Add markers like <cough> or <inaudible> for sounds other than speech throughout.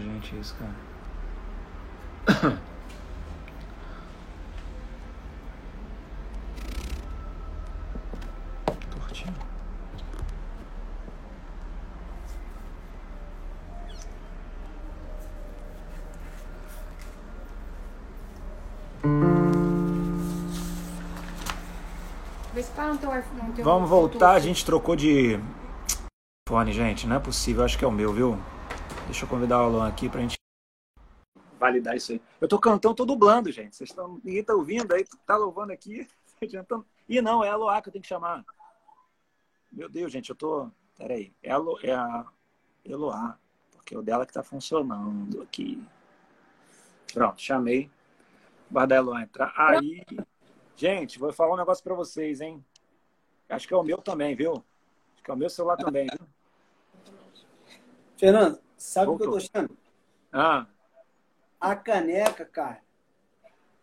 pra gente isso, cara. <coughs> Tortinho. Vê se tá no teu iPhone. no teu- Vamos voltar, a gente trocou de fone, gente. Não é possível, acho que é o meu, viu? Deixa eu convidar o Alan aqui pra gente validar isso aí. Eu tô cantando, tô dublando, gente. Vocês estão. Ninguém tá ouvindo aí, tá louvando aqui. <laughs> adiantando. Ih, não, é a Loa que eu tenho que chamar. Meu Deus, gente, eu tô. Peraí. É a, Lo... é a Eloá, porque é o dela que tá funcionando aqui. Pronto, chamei. Guardar a Eloá entrar. Aí. Gente, vou falar um negócio pra vocês, hein? Acho que é o meu também, viu? Acho que é o meu celular também, viu? Fernando, sabe o que eu tô achando? Ah, A caneca, cara.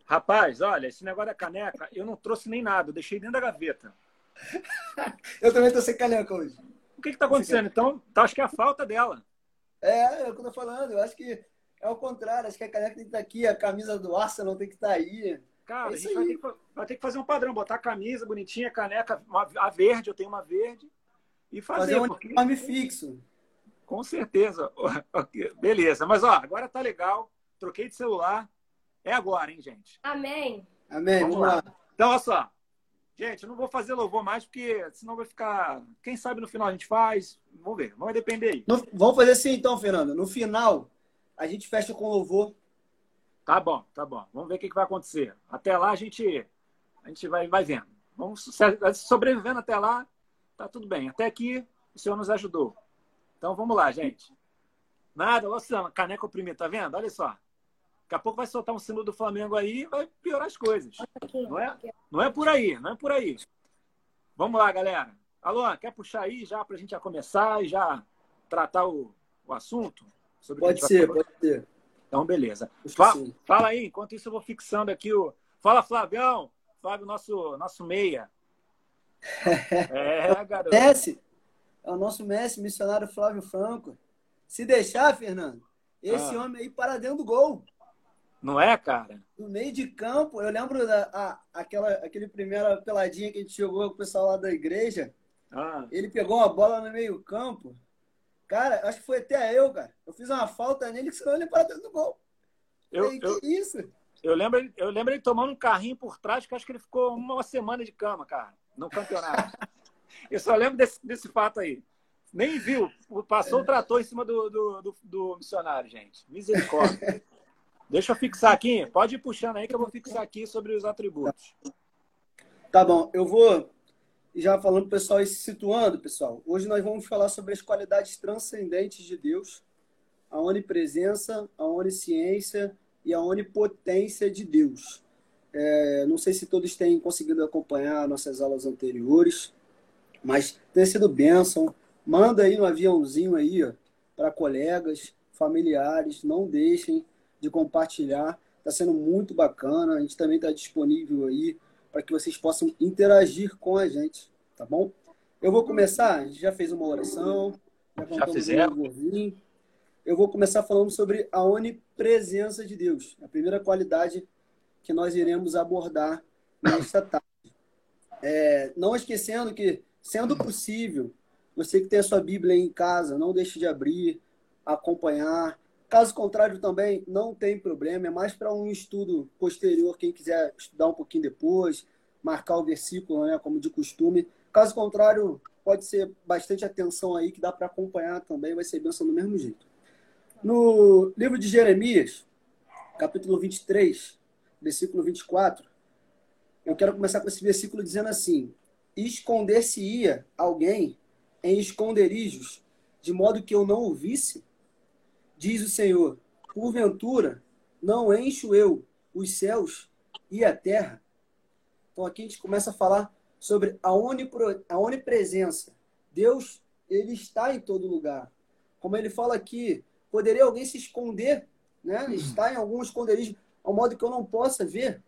rapaz, olha, esse negócio da caneca, eu não trouxe nem nada, eu deixei dentro da gaveta. <laughs> Eu também tô sem caneca hoje. O que que tá acontecendo? Então, tá, acho que é a falta dela. É, é o que eu tô falando. Eu acho que é o contrário. Acho que a caneca tem que estar aqui, a camisa do Arsenal tem que estar aí. Cara, É a gente vai ter, que, vai ter que fazer um padrão, botar a camisa bonitinha, caneca, uma, a verde, eu tenho uma verde, e fazer, Fazer um porque, fixo. Com certeza. <laughs> Beleza, mas ó, agora tá legal, troquei de celular, é agora, hein, gente? Amém. Amém? Vamos Vamos, lá. lá. Então, olha só. Gente, eu não vou fazer louvor mais, porque senão vai ficar. Quem sabe no final a gente faz. Vamos ver, vamos depender aí. No- vamos fazer assim então, Fernando. No final, a gente fecha com louvor. Tá bom, tá bom. Vamos ver o que, que vai acontecer. Até lá a gente, a gente vai, vai vendo. Vamos so- sobrevivendo até lá, tá tudo bem. Até aqui o Senhor nos ajudou. Então vamos lá, gente. Nada, Luciano, caneca oprimida, tá vendo? Olha só. Daqui a pouco vai soltar um símbolo do Flamengo aí e vai piorar as coisas. Não é? Não é por aí, não é por aí. Vamos lá, galera. Alô, quer puxar aí já para a gente já começar e já tratar o, o assunto? Pode ser, falar? pode ser. Então, beleza. Acho que Fa- sim. fala aí, enquanto isso eu vou fixando aqui o. Fala, Flavião. Flávio, nosso, nosso meia. <laughs> É, garoto. Messi, é o nosso Messi, missionário Flávio Franco. Se deixar, Fernando, esse Ah. homem aí para dentro do gol. Não é, cara? No meio de campo, eu lembro da a, aquela aquele primeira peladinha que a gente jogou com o pessoal lá da igreja. Ah, Ele pegou uma bola no meio campo. Cara, acho que foi até eu, cara. Eu fiz uma falta nele que senão ele para dentro do gol. eu, Falei, eu, que isso? eu, lembro, eu lembro ele tomando um carrinho por trás, que acho que ele ficou uma semana de cama, cara, no campeonato. <laughs> eu só lembro desse, desse fato aí. Nem viu. Passou o trator em cima do, do, do, do missionário, gente. Misericórdia. Deixa eu fixar aqui. Pode ir puxando aí que eu vou fixar aqui sobre os atributos. Tá bom, eu vou já falando pessoal e se situando, pessoal. Hoje nós vamos falar sobre as qualidades transcendentes de Deus, a onipresença, a onisciência e a onipotência de Deus. É, não sei se todos têm conseguido acompanhar nossas aulas anteriores, mas tem sido bênção. Manda aí no aviãozinho aí, para colegas, familiares, não deixem de compartilhar. Está sendo muito bacana. A gente também está disponível aí para que vocês possam interagir com a gente, tá bom? Eu vou começar, a gente já fez uma oração, já, um fizemos. louvorzinho. Eu vou começar falando sobre a onipresença de Deus, a primeira qualidade que nós iremos abordar nesta tarde. É, não esquecendo que, sendo possível, você que tem a sua Bíblia aí em casa, não deixe de abrir, acompanhar. Caso contrário, também não tem problema, é mais para um estudo posterior, quem quiser estudar um pouquinho depois, marcar o versículo, né, como de costume. Caso contrário, pode ser bastante atenção aí, que dá para acompanhar também, vai ser bênção do mesmo jeito. No livro de Jeremias, capítulo 23, versículo 24, eu quero começar com esse versículo dizendo assim: Esconder-se-ia alguém em esconderijos, de modo que eu não o visse? Diz o Senhor: Porventura, não encho eu os céus e a terra? Então aqui a gente começa a falar sobre a, onipro, a onipresença. Deus, ele está em todo lugar. Como ele fala aqui, poderia alguém se esconder, né? Está em algum esconderijo, ao modo que eu não possa ver.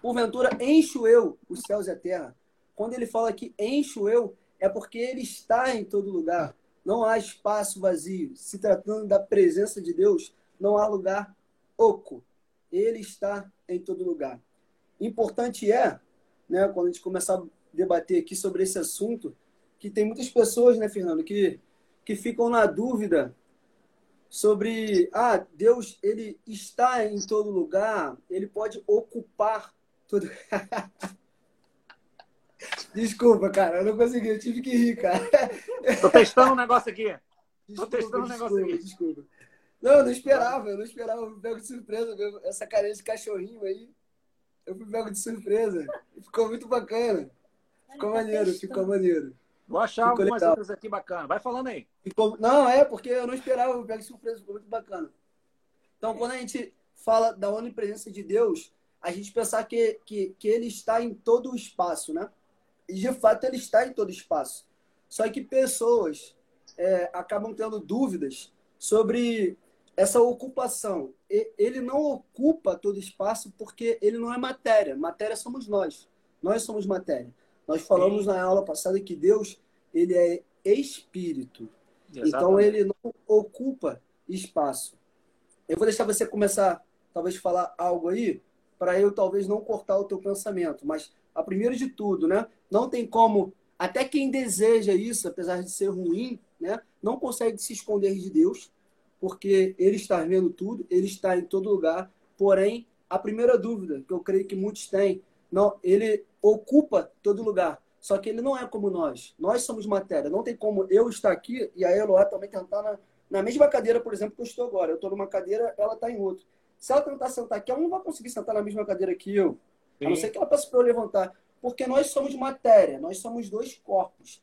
Porventura, encho eu os céus e a terra. Quando ele fala que encho eu, é porque ele está em todo lugar. não há espaço vazio. Se tratando da presença de Deus, não há lugar oco. Ele está em todo lugar. Importante é, né, quando a gente começar a debater aqui sobre esse assunto, que tem muitas pessoas, né, Fernando, que, que ficam na dúvida sobre, ah, Deus, ele está em todo lugar, ele pode ocupar todo. <laughs> Desculpa, cara, eu não consegui, eu tive que rir, cara. Tô testando um negócio aqui. Desculpa, Tô testando um negócio desculpa, aqui. Desculpa. Não, eu não esperava, eu não esperava, eu fui pego de surpresa, essa carinha de cachorrinho aí. Eu fui pego de surpresa. Ficou muito bacana. Ficou tá maneiro, ficou maneiro. Vou achar ficou algumas legal. outras aqui bacana. Vai falando aí. Ficou... Não, é, porque eu não esperava, eu pego de surpresa, ficou muito bacana. Então, quando a gente fala da onipresença de Deus, a gente pensar que, que, que ele está em todo o espaço, né? E de fato ele está em todo espaço. Só que pessoas é, acabam tendo dúvidas sobre essa ocupação. Ele não ocupa todo espaço porque ele não é matéria. Matéria somos nós. Nós somos matéria. Nós falamos Sim. na aula passada que Deus ele é espírito. Exatamente. Então ele não ocupa espaço. Eu vou deixar você começar, talvez falar algo aí, para eu talvez não cortar o teu pensamento, mas a primeiro de tudo, né? Não tem como até quem deseja isso, apesar de ser ruim, né, não consegue se esconder de Deus, porque ele está vendo tudo, ele está em todo lugar. Porém, a primeira dúvida que eu creio que muitos têm, não, ele ocupa todo lugar. Só que ele não é como nós. Nós somos matéria. Não tem como eu estar aqui e a Eloá também tentar na, na mesma cadeira, por exemplo, que eu estou agora. Eu estou numa cadeira, ela está em outra. Se ela tentar sentar aqui, ela não vai conseguir sentar na mesma cadeira que eu. Sim. A não ser que ela peça para eu levantar. Porque nós somos matéria, nós somos dois corpos.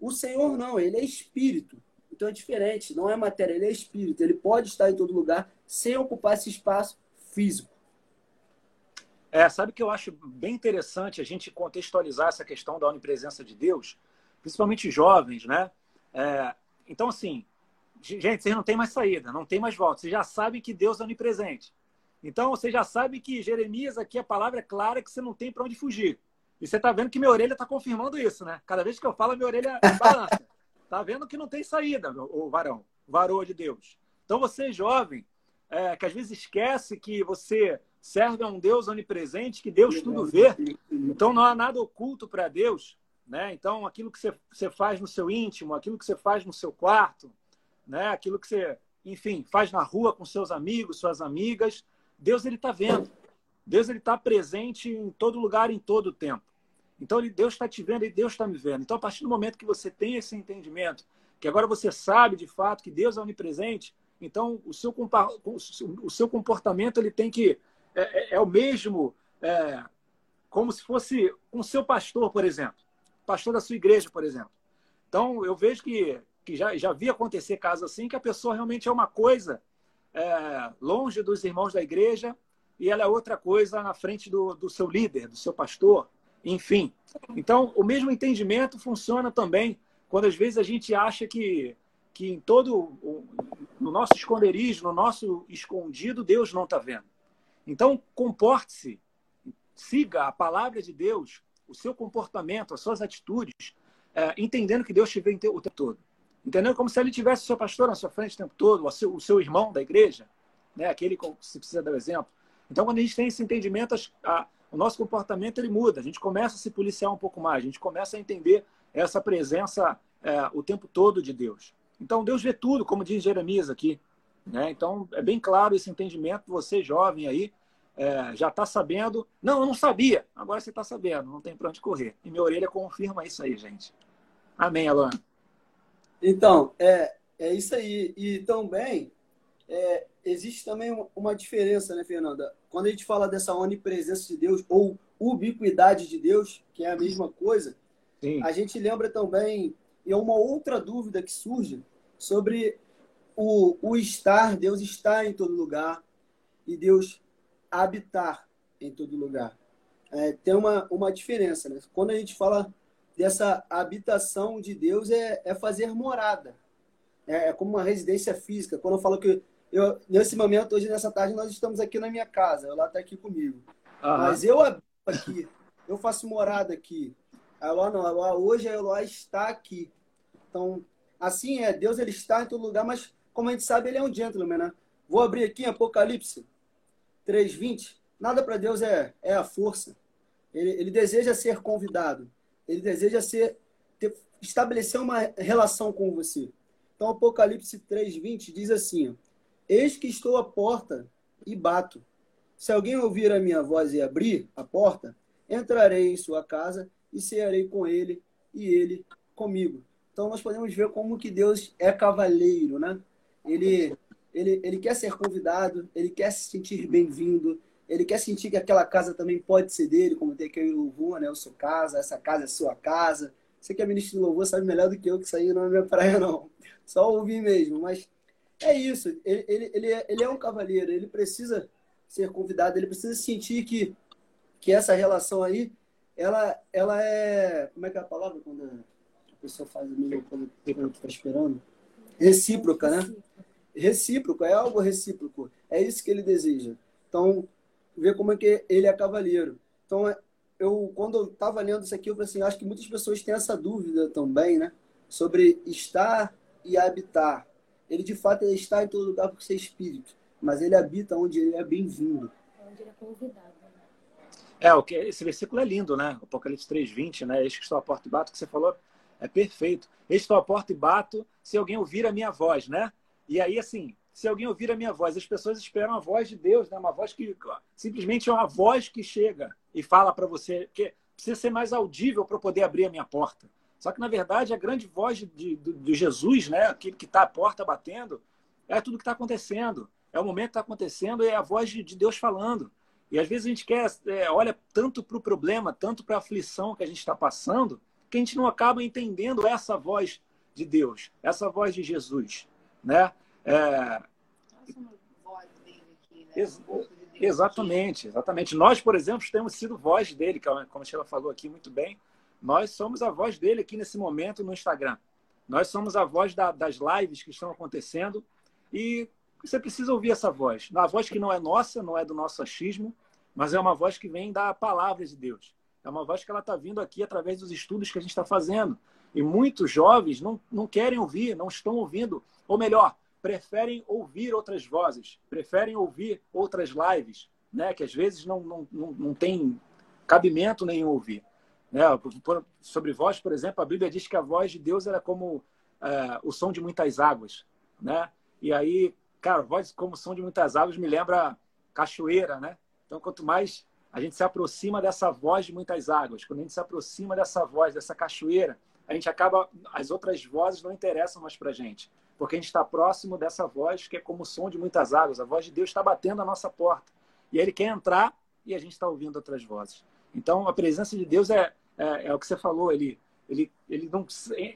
O Senhor não, ele é espírito. Então é diferente, não é matéria, ele é espírito. Ele pode estar em todo lugar sem ocupar esse espaço físico. É, sabe que eu acho bem interessante a gente contextualizar essa questão da onipresença de Deus, principalmente jovens, né? É, então, assim, gente, vocês não tem mais saída, não tem mais volta. Vocês já sabem que Deus é onipresente. Então, você já sabe que Jeremias aqui, a palavra é clara que você não tem para onde fugir. E você está vendo que minha orelha está confirmando isso, né? Cada vez que eu falo, minha orelha <laughs> balança. Tá vendo que não tem saída, o varão, varô de Deus. Então você, jovem, é, que às vezes esquece que você serve a um Deus onipresente, que Deus tudo vê. Então não há nada oculto para Deus. Né? Então aquilo que você, você faz no seu íntimo, aquilo que você faz no seu quarto, né? aquilo que você, enfim, faz na rua com seus amigos, suas amigas, Deus ele está vendo. Deus ele está presente em todo lugar, em todo tempo. Então, Deus está te vendo e Deus está me vendo. Então, a partir do momento que você tem esse entendimento, que agora você sabe de fato que Deus é onipresente, então o seu, o seu comportamento ele tem que é, é, é o mesmo é, como se fosse com um seu pastor, por exemplo, pastor da sua igreja, por exemplo. Então eu vejo que, que já, já vi acontecer casos assim que a pessoa realmente é uma coisa é, longe dos irmãos da igreja e ela é outra coisa na frente do, do seu líder, do seu pastor enfim. Então, o mesmo entendimento funciona também quando às vezes a gente acha que, que em todo no nosso esconderijo, no nosso escondido, Deus não está vendo. Então, comporte-se, siga a palavra de Deus, o seu comportamento, as suas atitudes, é, entendendo que Deus te vê o tempo todo. Entendendo como se ele tivesse o seu pastor na sua frente o tempo todo, o seu, o seu irmão da igreja, né? aquele que se precisa dar o exemplo. Então, quando a gente tem esse entendimento, a, o nosso comportamento ele muda. A gente começa a se policiar um pouco mais, a gente começa a entender essa presença é, o tempo todo de Deus. Então, Deus vê tudo, como diz Jeremias aqui. Né? Então, é bem claro esse entendimento. Você, jovem aí, é, já está sabendo. Não, eu não sabia. Agora você está sabendo, não tem para onde correr. E minha orelha confirma isso aí, gente. Amém, Alan. Então, é, é isso aí. E também, é, existe também uma diferença, né, Fernanda? Quando a gente fala dessa onipresença de Deus ou ubiquidade de Deus, que é a mesma coisa, Sim. a gente lembra também, e é uma outra dúvida que surge sobre o, o estar, Deus está em todo lugar e Deus habitar em todo lugar. É, tem uma, uma diferença, né? Quando a gente fala dessa habitação de Deus, é, é fazer morada. É, é como uma residência física. Quando eu falo que eu, nesse momento, hoje, nessa tarde, nós estamos aqui na minha casa. Ela está aqui comigo. Uhum. Mas eu habito aqui. Eu faço morada aqui. A Eloá não. A Eloá, hoje a Eloá está aqui. Então, assim é, Deus ele está em todo lugar, mas como a gente sabe, ele é um gentleman, né? Vou abrir aqui em Apocalipse 3:20. Nada para Deus é, é a força. Ele, ele deseja ser convidado. Ele deseja ser ter, estabelecer uma relação com você. Então, Apocalipse 3:20 diz assim: Eis que estou à porta e bato. Se alguém ouvir a minha voz e abrir a porta, entrarei em sua casa e cearei com ele e ele comigo. Então nós podemos ver como que Deus é cavaleiro, né? Ele ele, ele quer ser convidado, ele quer se sentir bem-vindo, ele quer sentir que aquela casa também pode ser dele, como tem aquele louvor, né? O seu casa, essa casa é sua casa. Você que é ministro de louvor sabe melhor do que eu que isso aí não é minha praia, não. Só ouvir mesmo. Mas é isso. Ele, ele, ele, é, ele é um cavaleiro, ele precisa ser convidado, ele precisa sentir que, que essa relação aí, ela, ela é. Como é que é a palavra quando a pessoa faz o mesmo quando está esperando? Recíproca, né? Recíproco, é algo recíproco. É isso que ele deseja. Então, ver como é que ele é cavaleiro. Então, é, eu quando eu estava lendo isso aqui, eu falei assim, acho que muitas pessoas têm essa dúvida também, né? Sobre estar e habitar. Ele, de fato, ele está em todo lugar porque ser espírito. Mas ele habita onde ele é bem-vindo. Onde ele é convidado. Né? É, o que, esse versículo é lindo, né? Apocalipse 3,20, né? Eis que estou à porta e bato, que você falou é perfeito. Eis que estou à porta e bato, se alguém ouvir a minha voz, né? E aí, assim, se alguém ouvir a minha voz. As pessoas esperam a voz de Deus, né? uma voz que simplesmente é uma voz que chega e fala para você que precisa ser mais audível para poder abrir a minha porta. Só que, na verdade, a grande voz de, de, de Jesus, né? aquele que está à porta batendo, é tudo que está acontecendo. É o momento que está acontecendo, é a voz de, de, Deus falando. E às vezes a gente quer, é, olha tanto para o problema, tanto para a aflição que a gente está passando, que a gente não acaba entendendo essa voz de Deus, essa voz de Jesus. Né? É... Ex exatamente, exatamente. Nós, por exemplo, temos sido voz dele, é como a Sheila falou aqui muito bem. Nós somos a voz dele aqui nesse momento no Instagram. Nós somos a voz da, das lives que estão acontecendo e você precisa ouvir essa voz. Uma voz que não é nossa, não é do nosso achismo, mas é uma voz que vem da palavra de Deus. É uma voz que ela está vindo aqui através dos estudos que a gente está fazendo. E muitos jovens não, não querem ouvir, não estão ouvindo. Ou melhor, preferem ouvir outras vozes, preferem ouvir outras lives, né? que às vezes não, não, não, não tem cabimento nenhum ouvir. Né? Sobre voz, por exemplo, a Bíblia diz que a voz de Deus era como é, o som de muitas águas. Né? E aí, cara, voz como o som de muitas águas me lembra cachoeira, né? Então, quanto mais a gente se aproxima dessa voz de muitas águas, quando a gente se aproxima dessa voz, dessa cachoeira, a gente acaba, as outras vozes não interessam mais para gente porque a gente está próximo dessa voz que é como o som de muitas águas. A voz de Deus está batendo a nossa porta. E ele quer entrar e a gente está ouvindo outras vozes. Então, a presença de Deus é, é, é, o que você falou, ele, ele, ele não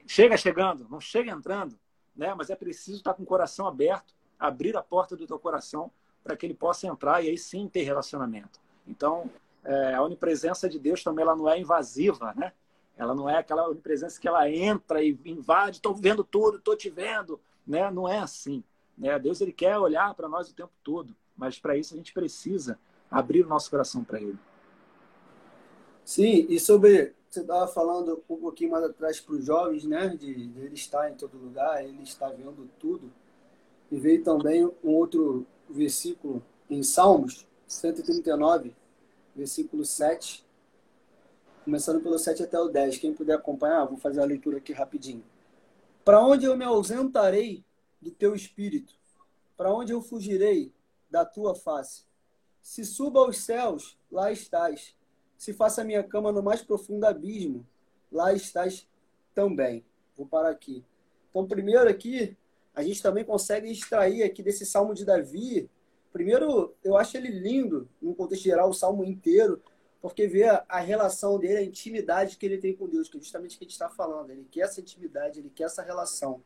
chega chegando, não chega entrando, né? mas é preciso estar com o coração aberto, abrir a porta do teu coração para que ele possa entrar e aí sim ter relacionamento. Então, é, a onipresença de Deus também ela não é invasiva, né? Ela não é aquela onipresença que ela entra e invade, estou vendo tudo, estou te vendo, né? Não é assim. Né? Deus ele quer olhar para nós o tempo todo, mas para isso a gente precisa abrir o nosso coração para Ele. Sim, e sobre você estava falando um pouquinho mais atrás para os jovens, né? De, de, ele estar em todo lugar, ele está vendo tudo. E veio também um outro versículo em Salmos 139, versículo 7, começando pelo 7 até o 10. Quem puder acompanhar, vou fazer a leitura aqui rapidinho. Para onde eu me ausentarei do teu espírito? Para onde eu fugirei da tua face? Se suba aos céus, lá estás. Se faça minha cama no mais profundo abismo, lá estás também. Vou parar aqui. Então, primeiro aqui, a gente também consegue extrair aqui desse Salmo de Davi. Primeiro, eu acho ele lindo, no contexto geral, o Salmo inteiro, porque vê a, relação dele, a intimidade que ele tem com Deus, que é justamente o que a gente está falando. Ele quer essa intimidade, ele quer essa relação.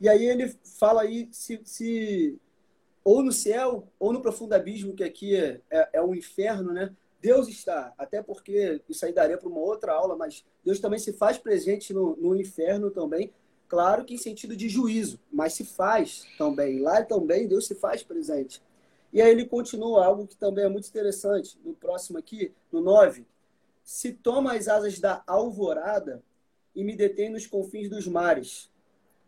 E aí ele fala aí se, se ou no céu ou no profundo abismo, que aqui é, é, é o inferno, né? Deus está, até porque isso aí daria para uma outra aula, mas Deus também se faz presente no, no inferno também, claro que em sentido de juízo, mas se faz também. Lá também Deus se faz presente. E aí ele continua, algo que também é muito interessante, no próximo aqui, no 9. Se toma as asas da alvorada e me detém nos confins dos mares.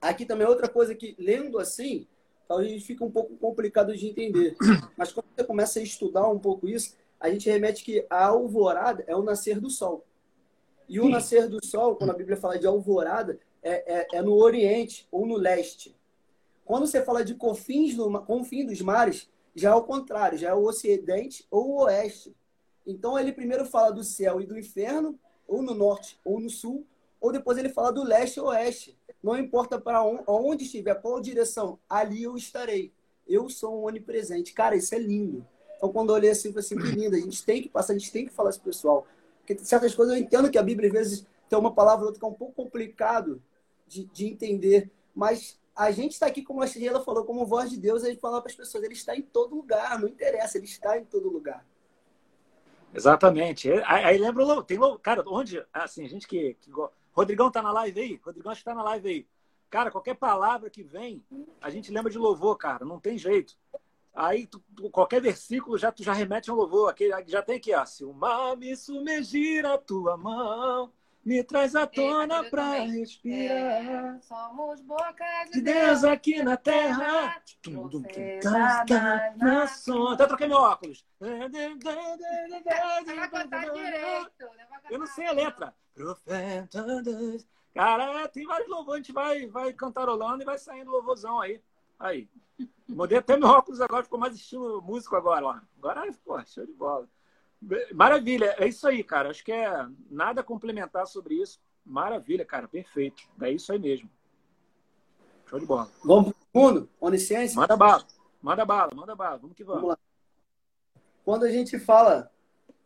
aqui também é outra coisa que, lendo assim, talvez fica um pouco complicado de entender. <clears throat> Mas quando você começa a estudar um pouco isso, a gente remete que a alvorada é o nascer do sol. E o Sim. nascer do sol, quando a Bíblia fala de alvorada, é, é, é, no Oriente ou no Leste. Quando você fala de confins, do, confim dos mares, já é o contrário, já é o Ocidente ou o Oeste. Então ele primeiro fala do céu e do inferno, ou no Norte ou no Sul, ou depois ele fala do Leste ou Oeste. Não importa para onde estiver, qual direção, ali eu estarei. Eu sou um onipresente. Cara, isso é lindo. Então, quando eu olhei assim, eu falei assim, que lindo. A gente tem que passar, a gente tem que falar isso pessoal. Porque certas coisas eu entendo que a Bíblia, às vezes, tem uma palavra ou outra que é um pouco complicado de, de entender. Mas a gente está aqui, como a Sheila falou, como voz de Deus, a gente fala para as pessoas, ele está em todo lugar, não interessa, ele está em todo lugar. Exatamente. Aí, lembra, tem, cara, onde, assim, a gente que, que Rodrigão tá na live aí? Rodrigão acho que tá na live aí. Cara, qualquer palavra que vem, a gente lembra de louvor, cara. Não tem jeito. Aí, tu, qualquer versículo já, tu já remete a um louvor. Aqui, já tem aqui, ó. Se o mar me sumergir a tua mão, me traz à tona é, para respirar. É, somos boca de Deus aqui na terra. Na som. Até troquei meu óculos. Eu não sei a letra. Profeta. Cara, tem vários louvores. A gente vai, vai cantarolando e vai saindo louvorzão aí. Aí. Mudei até meu óculos agora, ficou mais estilo músico agora. Ó. Agora, pô, show de bola. Maravilha, é isso aí, cara. Acho que é nada a complementar sobre isso. Maravilha, cara, perfeito. É isso aí mesmo. Show de bola. Vamos pro segundo? Onisciência? Manda bala, manda bala, manda bala. Vamos que vamos. vamos lá. Quando a gente fala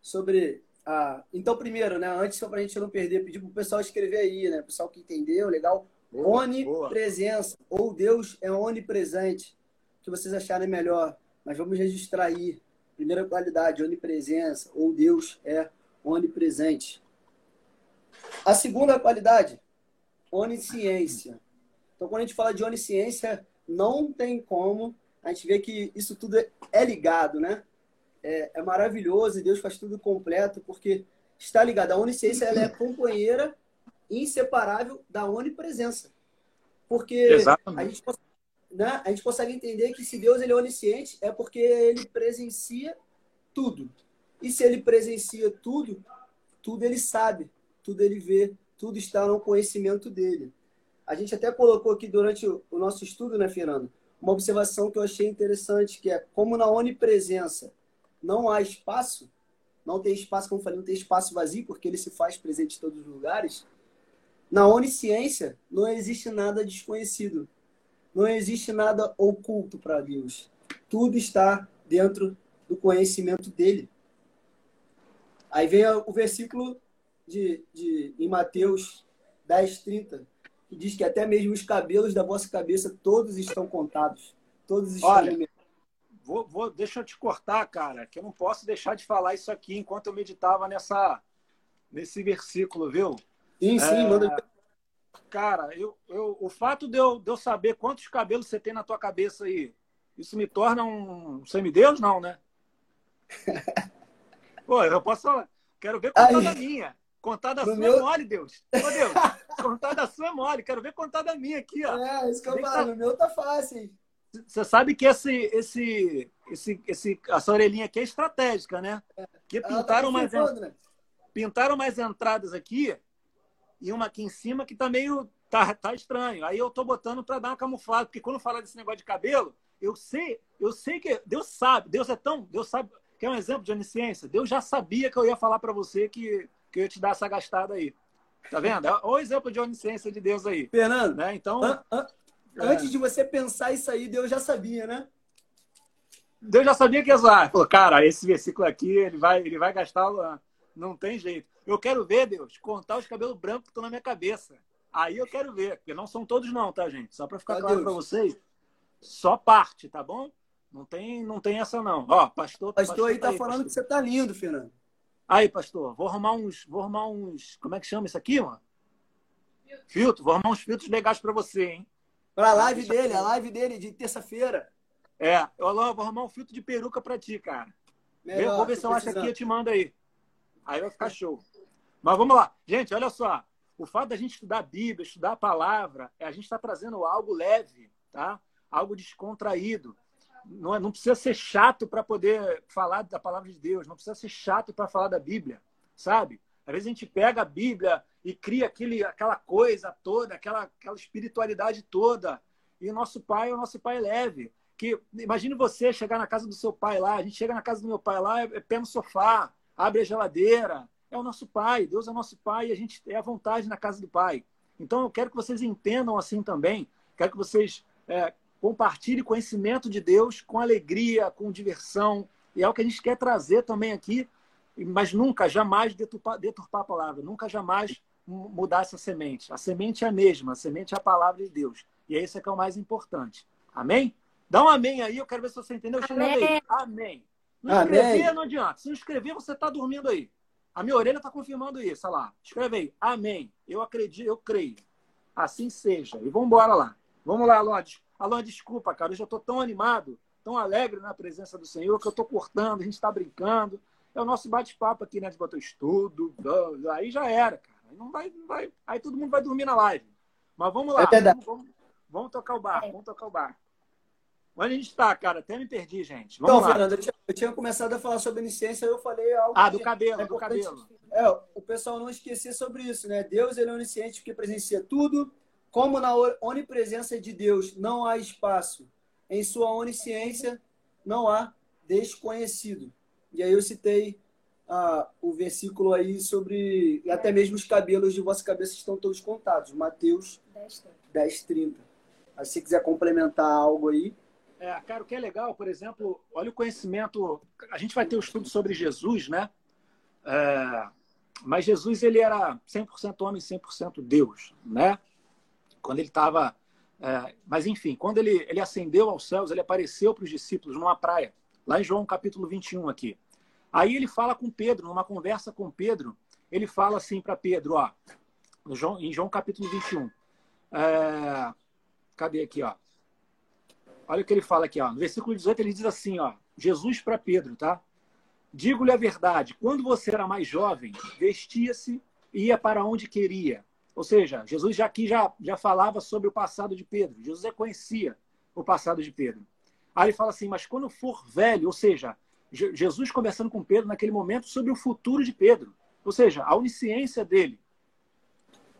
sobre a. Então, primeiro, né? Antes, só pra gente não perder, pedir pro pessoal escrever aí, né? O pessoal que entendeu, legal. Boa, Onipresença, boa. ou Deus é onipresente. O que vocês acharem melhor. Mas vamos registrar aí. Primeira qualidade, onipresença, ou Deus é onipresente. A segunda qualidade, onisciência. Então, quando a gente fala de onisciência, não tem como a gente ver que isso tudo é ligado, né? É, é maravilhoso e Deus faz tudo completo, porque está ligado. A onisciência ela é companheira inseparável da onipresença. Porque Exatamente. a gente né, a gente consegue entender que se Deus ele é onisciente, é porque ele presencia tudo. E se ele presencia tudo, tudo ele sabe, tudo ele vê, tudo está no conhecimento dele. A gente até colocou aqui durante o nosso estudo, né, Fernando, uma observação que eu achei interessante, que é como na onipresença não há espaço, não tem espaço, como eu falei, não tem espaço vazio, porque ele se faz presente em todos os lugares. Na onisciência não existe nada desconhecido. Não existe nada oculto para Deus. Tudo está dentro do conhecimento dele. Aí vem o versículo de, de, em Mateus 10, 30, que diz que até mesmo os cabelos da vossa cabeça todos estão contados. Todos estão Olha, vou, vou, deixa eu te cortar, cara, que eu não posso deixar de falar isso aqui enquanto eu meditava nessa, nesse versículo, viu? Sim, sim, é, manda Cara, eu, eu, o fato de eu, de eu saber quantos cabelos você tem na tua cabeça aí, isso me torna um semideus, não, né? <laughs> Pô, eu posso falar. Quero ver contar da minha. Contar da sua meu... é mole, Deus. Ô, Deus, contar da sua é mole. Quero ver contar da minha aqui, ó. É, isso que eu falo. O meu tá fácil. Você sabe que esse, esse, esse, esse, essa orelhinha aqui é estratégica, né? Porque tá pintaram, tá mais, né? pintaram mais entradas aqui e uma aqui em cima que tá meio. Tá, tá estranho. Aí eu tô botando para dar uma camuflada, porque quando fala desse negócio de cabelo, eu sei, eu sei que Deus sabe, Deus é tão, Deus sabe, quer um exemplo de onisciência? Deus já sabia que eu ia falar para você que, que eu ia te dar essa gastada aí. Tá vendo? Olha o exemplo de onisciência de Deus aí. Fernando, né? Então, an an é. antes de você pensar isso aí, Deus já sabia, né? Deus já sabia que ia usar. Falou, cara, esse versículo aqui, ele vai, ele vai gastar, não tem jeito. Eu quero ver, Deus, contar os cabelos brancos que estão na minha cabeça. Aí eu quero ver, porque não são todos não, tá, gente? Só para ficar tá, claro para vocês, só parte, tá bom? Não tem, não tem essa não. Ó, pastor, pastor, pastor aí tá, aí, falando pastor. que você tá lindo, Fernando. Aí, pastor, vou arrumar uns, vou arrumar uns, como é que chama isso aqui, mano? Filtro, vou arrumar uns filtros legais para você, hein? Pra live Deixa dele, a live dele de terça-feira. É, eu vou arrumar um filtro de peruca para ti, cara. Melhor, vou ver se eu acho aqui, eu te mando aí. Aí vai ficar show. Mas vamos lá. Gente, olha só. o fato da gente estudar a Bíblia, estudar a palavra, é a gente está trazendo algo leve, tá? Algo descontraído. Não, é, não precisa ser chato para poder falar da palavra de Deus, não precisa ser chato para falar da Bíblia, sabe? Às vezes a gente pega a Bíblia e cria aquele, aquela coisa toda, aquela, aquela espiritualidade toda. E o nosso pai, o nosso pai leve. Que imagine você chegar na casa do seu pai lá, a gente chega na casa do meu pai lá, é, é pé no sofá, abre a geladeira, é o nosso pai, Deus é o nosso pai e a gente é à vontade na casa do pai. Então eu quero que vocês entendam assim também, quero que vocês é, compartilhem conhecimento de Deus com alegria, com diversão, e é o que a gente quer trazer também aqui, mas nunca, jamais deturpar, deturpar a palavra, nunca, jamais mudar essa semente. A semente é a mesma, a semente é a palavra de Deus. E é isso que é o mais importante. Amém? Dá um amém aí, eu quero ver se você entendeu. Amém. Amém. Não escrever amém. não adianta. Se não escrever, você está dormindo aí. A minha orelha está confirmando isso. Olha lá. Escreve aí. Amém. Eu acredito, eu creio. Assim seja. E vamos embora lá. Vamos lá, Alô. Alô, desculpa, cara. Hoje eu estou tão animado, tão alegre na presença do Senhor, que eu estou cortando, a gente está brincando. É o nosso bate-papo aqui, né? A gente botou estudo. Aí já era, cara. Aí não vai, não vai. Aí todo mundo vai dormir na live. Mas vamos lá. É vamos, vamos, vamos, tocar o bar. Vamos tocar o bar. Onde a gente está, cara? Até me perdi, gente. Vamos então, lá. Fernando, eu tinha, eu tinha, começado a falar sobre onisciência, eu falei algo. Ah, do cabelo, é do cabelo. É, o pessoal não esquecer sobre isso, né? Deus ele é onisciente porque presencia tudo. Como na onipresença de Deus não há espaço, em sua onisciência não há desconhecido. E aí eu citei ah, o versículo aí sobre até mesmo os cabelos de vossa cabeça estão todos contados. Mateus 10, 30. Aí, se quiser complementar algo aí. É, cara, o que é legal, por exemplo, olha o conhecimento. A gente vai ter o um estudo sobre Jesus, né? É, mas Jesus ele era 100% homem, 100% Deus, né? Quando ele estava, é, mas enfim, quando ele ele ascendeu aos céus, ele apareceu para os discípulos numa praia, lá em João capítulo 21 aqui. Aí ele fala com Pedro, numa conversa com Pedro, ele fala assim para Pedro, ó, João, em João capítulo 21. É, cadê aqui, ó? Olha o que ele fala aqui, ó. No versículo 18 ele diz assim, ó, Jesus para Pedro, tá? Digo-lhe a verdade, quando você era mais jovem, vestia-se e ia para onde queria. Ou seja, Jesus já aqui já, já falava sobre o passado de Pedro. Jesus já conhecia o passado de Pedro. Aí ele fala assim, mas quando for velho, ou seja, Jesus conversando com Pedro naquele momento sobre o futuro de Pedro. Ou seja, a onisciência dele.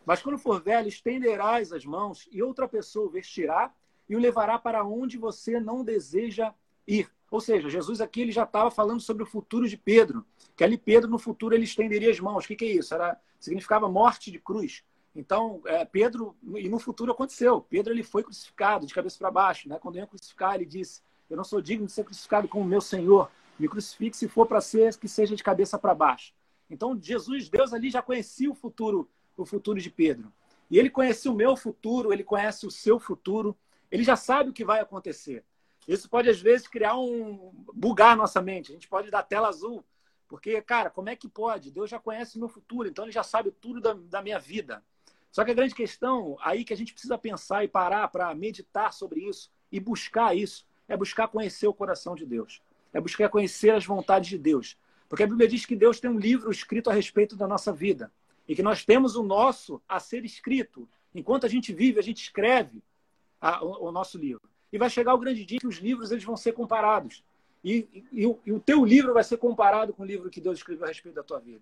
Mas quando for velho, estenderás as mãos e outra pessoa vestirá e o levará para onde você não deseja ir. Ou seja, Jesus aqui ele já estava falando sobre o futuro de Pedro, que ali Pedro no futuro ele estenderia as mãos. O que, que é isso? Era significava morte de cruz. Então, é, Pedro e no futuro aconteceu. Pedro ele foi crucificado de cabeça para baixo, né? Quando ia crucificar, ele disse: "Eu não sou digno de ser crucificado como meu Senhor. Me crucifique se for para ser que seja de cabeça para baixo." Então, Jesus, Deus ali já conhecia o futuro, o futuro de Pedro. E ele conhece o meu futuro, ele conhece o seu futuro, ele já sabe o que vai acontecer. Isso pode, às vezes, criar um. bugar nossa mente. A gente pode dar tela azul. Porque, cara, como é que pode? Deus já conhece o meu futuro, então ele já sabe tudo da, da minha vida. Só que a grande questão aí que a gente precisa pensar e parar para meditar sobre isso e buscar isso é buscar conhecer o coração de Deus. É buscar conhecer as vontades de Deus. Porque a Bíblia diz que Deus tem um livro escrito a respeito da nossa vida. E que nós temos o nosso a ser escrito. Enquanto a gente vive, a gente escreve a, o, o, nosso livro. E vai chegar o grande dia que os livros eles vão ser comparados. E, e, e, e o teu livro vai ser comparado com o livro que Deus escreveu a respeito da tua vida.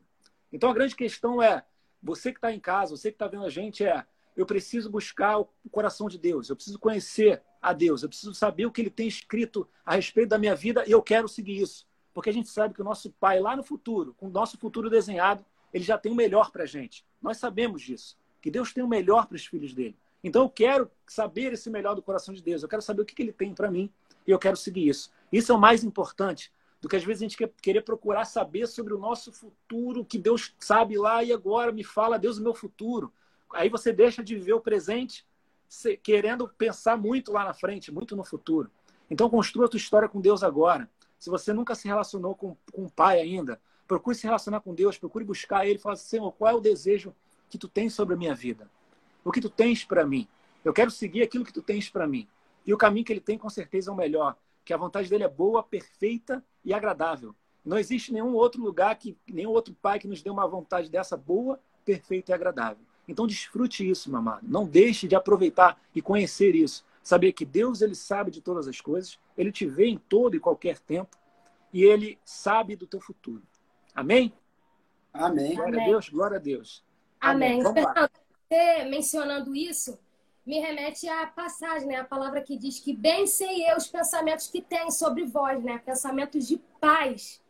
Então a grande questão é, você que está em casa, você que está vendo a gente, é eu preciso buscar o coração de Deus, eu preciso conhecer a Deus, eu preciso saber o que ele tem escrito a respeito da minha vida e eu quero seguir isso. Porque a gente sabe que o nosso Pai, lá no futuro, com o nosso futuro desenhado, ele já tem o melhor para a gente. Nós sabemos disso, que Deus tem o melhor para os filhos dele. Então eu quero saber esse melhor do coração de Deus. Eu quero saber o que, ele tem para mim e eu quero seguir isso. Isso é o mais importante do que às vezes a gente quer querer procurar saber sobre o nosso futuro, que Deus sabe lá e agora me fala, Deus, o meu futuro. Aí você deixa de viver o presente querendo pensar muito lá na frente, muito no futuro. Então construa a tua história com Deus agora. Se você nunca se relacionou com, com o Pai ainda, procure se relacionar com Deus, procure buscar Ele assim, Senhor, qual é o desejo que tu tens sobre a minha vida? O que tu tens para mim. Eu quero seguir aquilo que tu tens para mim. E o caminho que ele tem, com certeza, é o melhor. Que a vontade dele é boa, perfeita e agradável. Não existe nenhum outro lugar, que nenhum outro pai que nos dê uma vontade dessa boa, perfeita e agradável. Então desfrute isso, meu amado. Não deixe de aproveitar e conhecer isso. Saber que Deus ele sabe de todas as coisas, ele te vê em todo e qualquer tempo e ele sabe do teu futuro. Amém? Amém. Glória Amém. a Deus, glória a Deus. Amém. Vamos lá. Fernando, você mencionando isso, me remete à passagem, né? A palavra que diz que bem sei eu os pensamentos que tem sobre vós, né? Pensamentos de paz,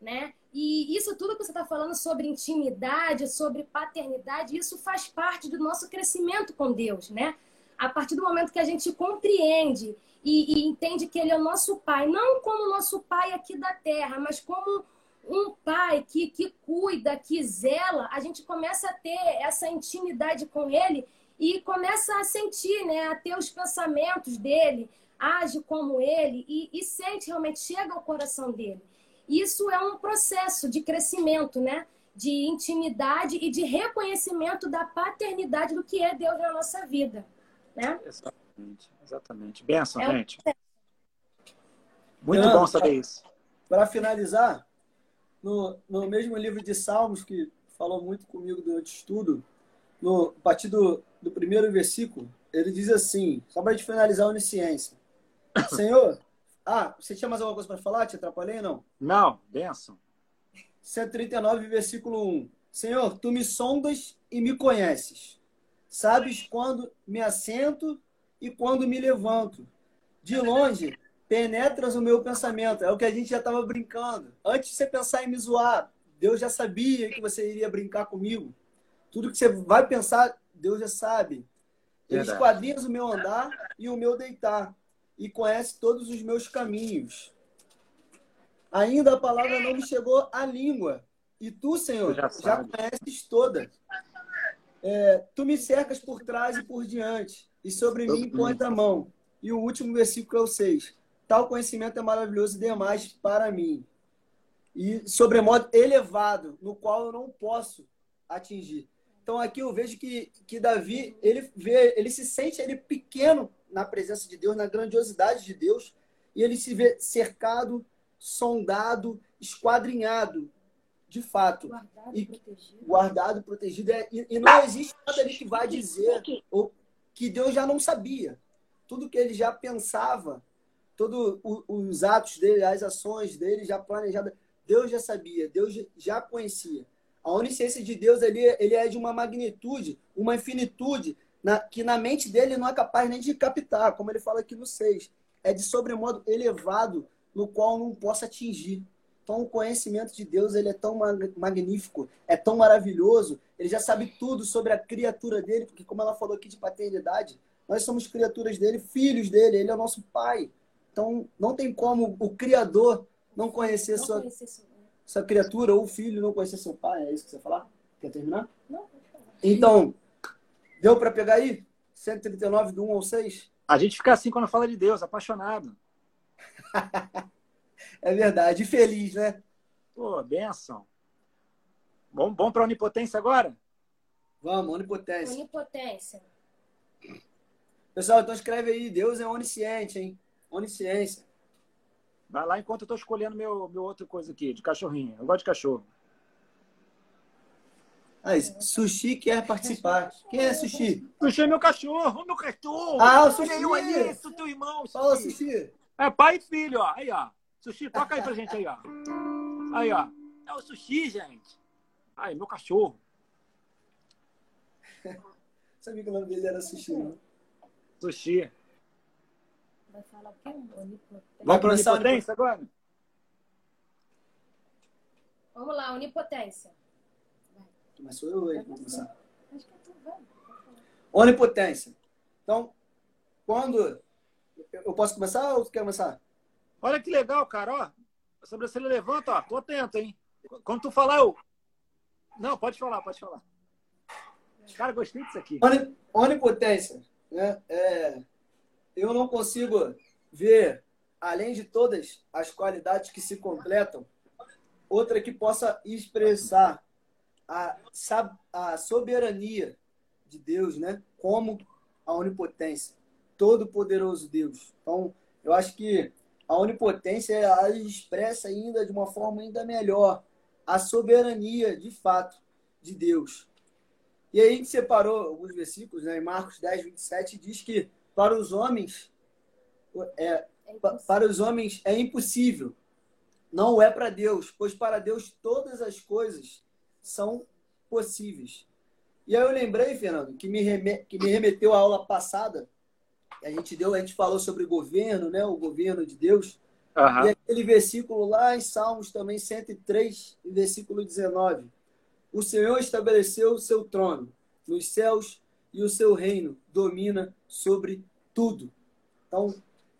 né? E isso tudo que você está falando sobre intimidade, sobre paternidade, isso faz parte do nosso crescimento com Deus, né? A partir do momento que a gente compreende e, e entende que Ele é o nosso Pai, não como o nosso Pai aqui da Terra, mas como um pai que, que cuida, que zela, a gente começa a ter essa intimidade com ele e começa a sentir, né, a ter os pensamentos dele, age como ele e, e sente realmente, chega ao coração dele. Isso é um processo de crescimento, né? De intimidade e de reconhecimento da paternidade do que é Deus na nossa vida, né? Exatamente, exatamente. Benção, É um gente. Muito Fernando, bom saber isso. Para finalizar, no, no mesmo livro de Salmos, que falou muito comigo durante o estudo, no, a partir do, do primeiro versículo, ele diz assim, só para a gente finalizar a onisciência. <coughs> Senhor, ah, você tinha mais alguma coisa para falar? Te atrapalhei não? Não, benção. 139, versículo 1. Senhor, tu me sondas e me conheces. Sabes quando me assento e quando me levanto. De longe, penetras o meu pensamento. É o que a gente já estava brincando. Antes de você pensar em me zoar, Deus já sabia que você iria brincar comigo. Tudo que você vai pensar, Deus já sabe. Ele esquadrinha o meu andar e o meu deitar. E conhece todos os meus caminhos. Ainda a palavra não me chegou à língua. E tu, Senhor, já já, conheces toda. É, tu me cercas por trás e por diante. E sobre Sobre mim pões a mão. E o último versículo é o 6. Tal conhecimento é maravilhoso demais para mim. E sobremodo elevado, no qual eu não posso atingir. Então aqui eu vejo que, que Davi, ele vê, ele se sente ele pequeno na presença de Deus, na grandiosidade de Deus, e ele se vê cercado, sondado, esquadrinhado, de fato, Guardado, E- protegido. guardado, protegido, é- e, e não existe nada ali que vai dizer ou que Deus já não sabia. Tudo que ele já pensava, todos os atos dele, as ações dele já planejadas, Deus já sabia, Deus já conhecia. A onisciência de Deus ele, ele é de uma magnitude, uma infinitude, na- que na mente dele não é capaz nem de captar, como ele fala aqui no 6. É de sobremodo elevado, no qual não possa atingir. Então, o conhecimento de Deus ele é tão mag- magnífico, é tão maravilhoso, ele já sabe tudo sobre a criatura dele, porque, como ela falou aqui de paternidade, nós somos criaturas dele, filhos dele, ele é o nosso pai. Então, não tem como o Criador não conhecer Não sua, conhecer seu sua criatura ou o filho não conhecer seu pai. É isso que você vai falar? Quer terminar? Não, pode falar. Então, deu para pegar aí? 139 do 1 ao 6? A gente fica assim quando fala de Deus, apaixonado. <laughs> É verdade. E feliz, né? Pô, benção. Bom, bom para onipotência agora? Vamos, onipotência. Onipotência. Pessoal, então escreve aí. Deus é onisciente, hein? Onisciência. Vai lá enquanto eu tô escolhendo meu, meu outra coisa aqui, de cachorrinho. Eu gosto de cachorro. Aí, Sushi quer participar. Quem é Sushi? Sushi é meu cachorro, meu cachorro. Ah, o Olha Sushi. aí, olha isso, teu irmão. Fala, Sushi. Sushi. É pai e filho, ó. Aí, ó. Sushi, toca aí pra gente aí, ó. Aí, ó. É o sushi, gente. Aí, meu cachorro. <laughs> Sabia que o nome dele era Sushi, não? Sushi. Vai falar o quê? Onipotência. Vai pra começar a onipotência agora? Vamos lá, onipotência. Mas sou eu aí que vou começar. Acho que é tu, vai. Onipotência. Então, quando. Eu posso começar ou tu quer começar? Olha que legal, cara, ó. A sobrancelha levanta, ó. Tô atento, hein? Quando tu falar, eu... Não, pode falar, pode falar. Cara, gostei disso aqui. Oni- Onipotência. Né? É, eu não consigo ver, além de todas as qualidades que se completam, outra que possa expressar a, a soberania de Deus, né? como a onipotência. Todo-Poderoso Deus. Então, eu acho que a onipotência ela expressa ainda de uma forma ainda melhor a soberania, de fato, de Deus. E aí a gente separou alguns versículos, né? Em Marcos 10, 27, diz que para os homens é, é para os homens é impossível. Não é para Deus, pois para Deus todas as coisas são possíveis. E aí eu lembrei, Fernando, que me, reme, que me remeteu à aula passada. A gente deu, a gente falou sobre governo, né? O governo de Deus. Uhum. E aquele versículo lá em Salmos também, 103, versículo 19. O Senhor estabeleceu o seu trono nos céus e o seu reino domina sobre tudo. Então,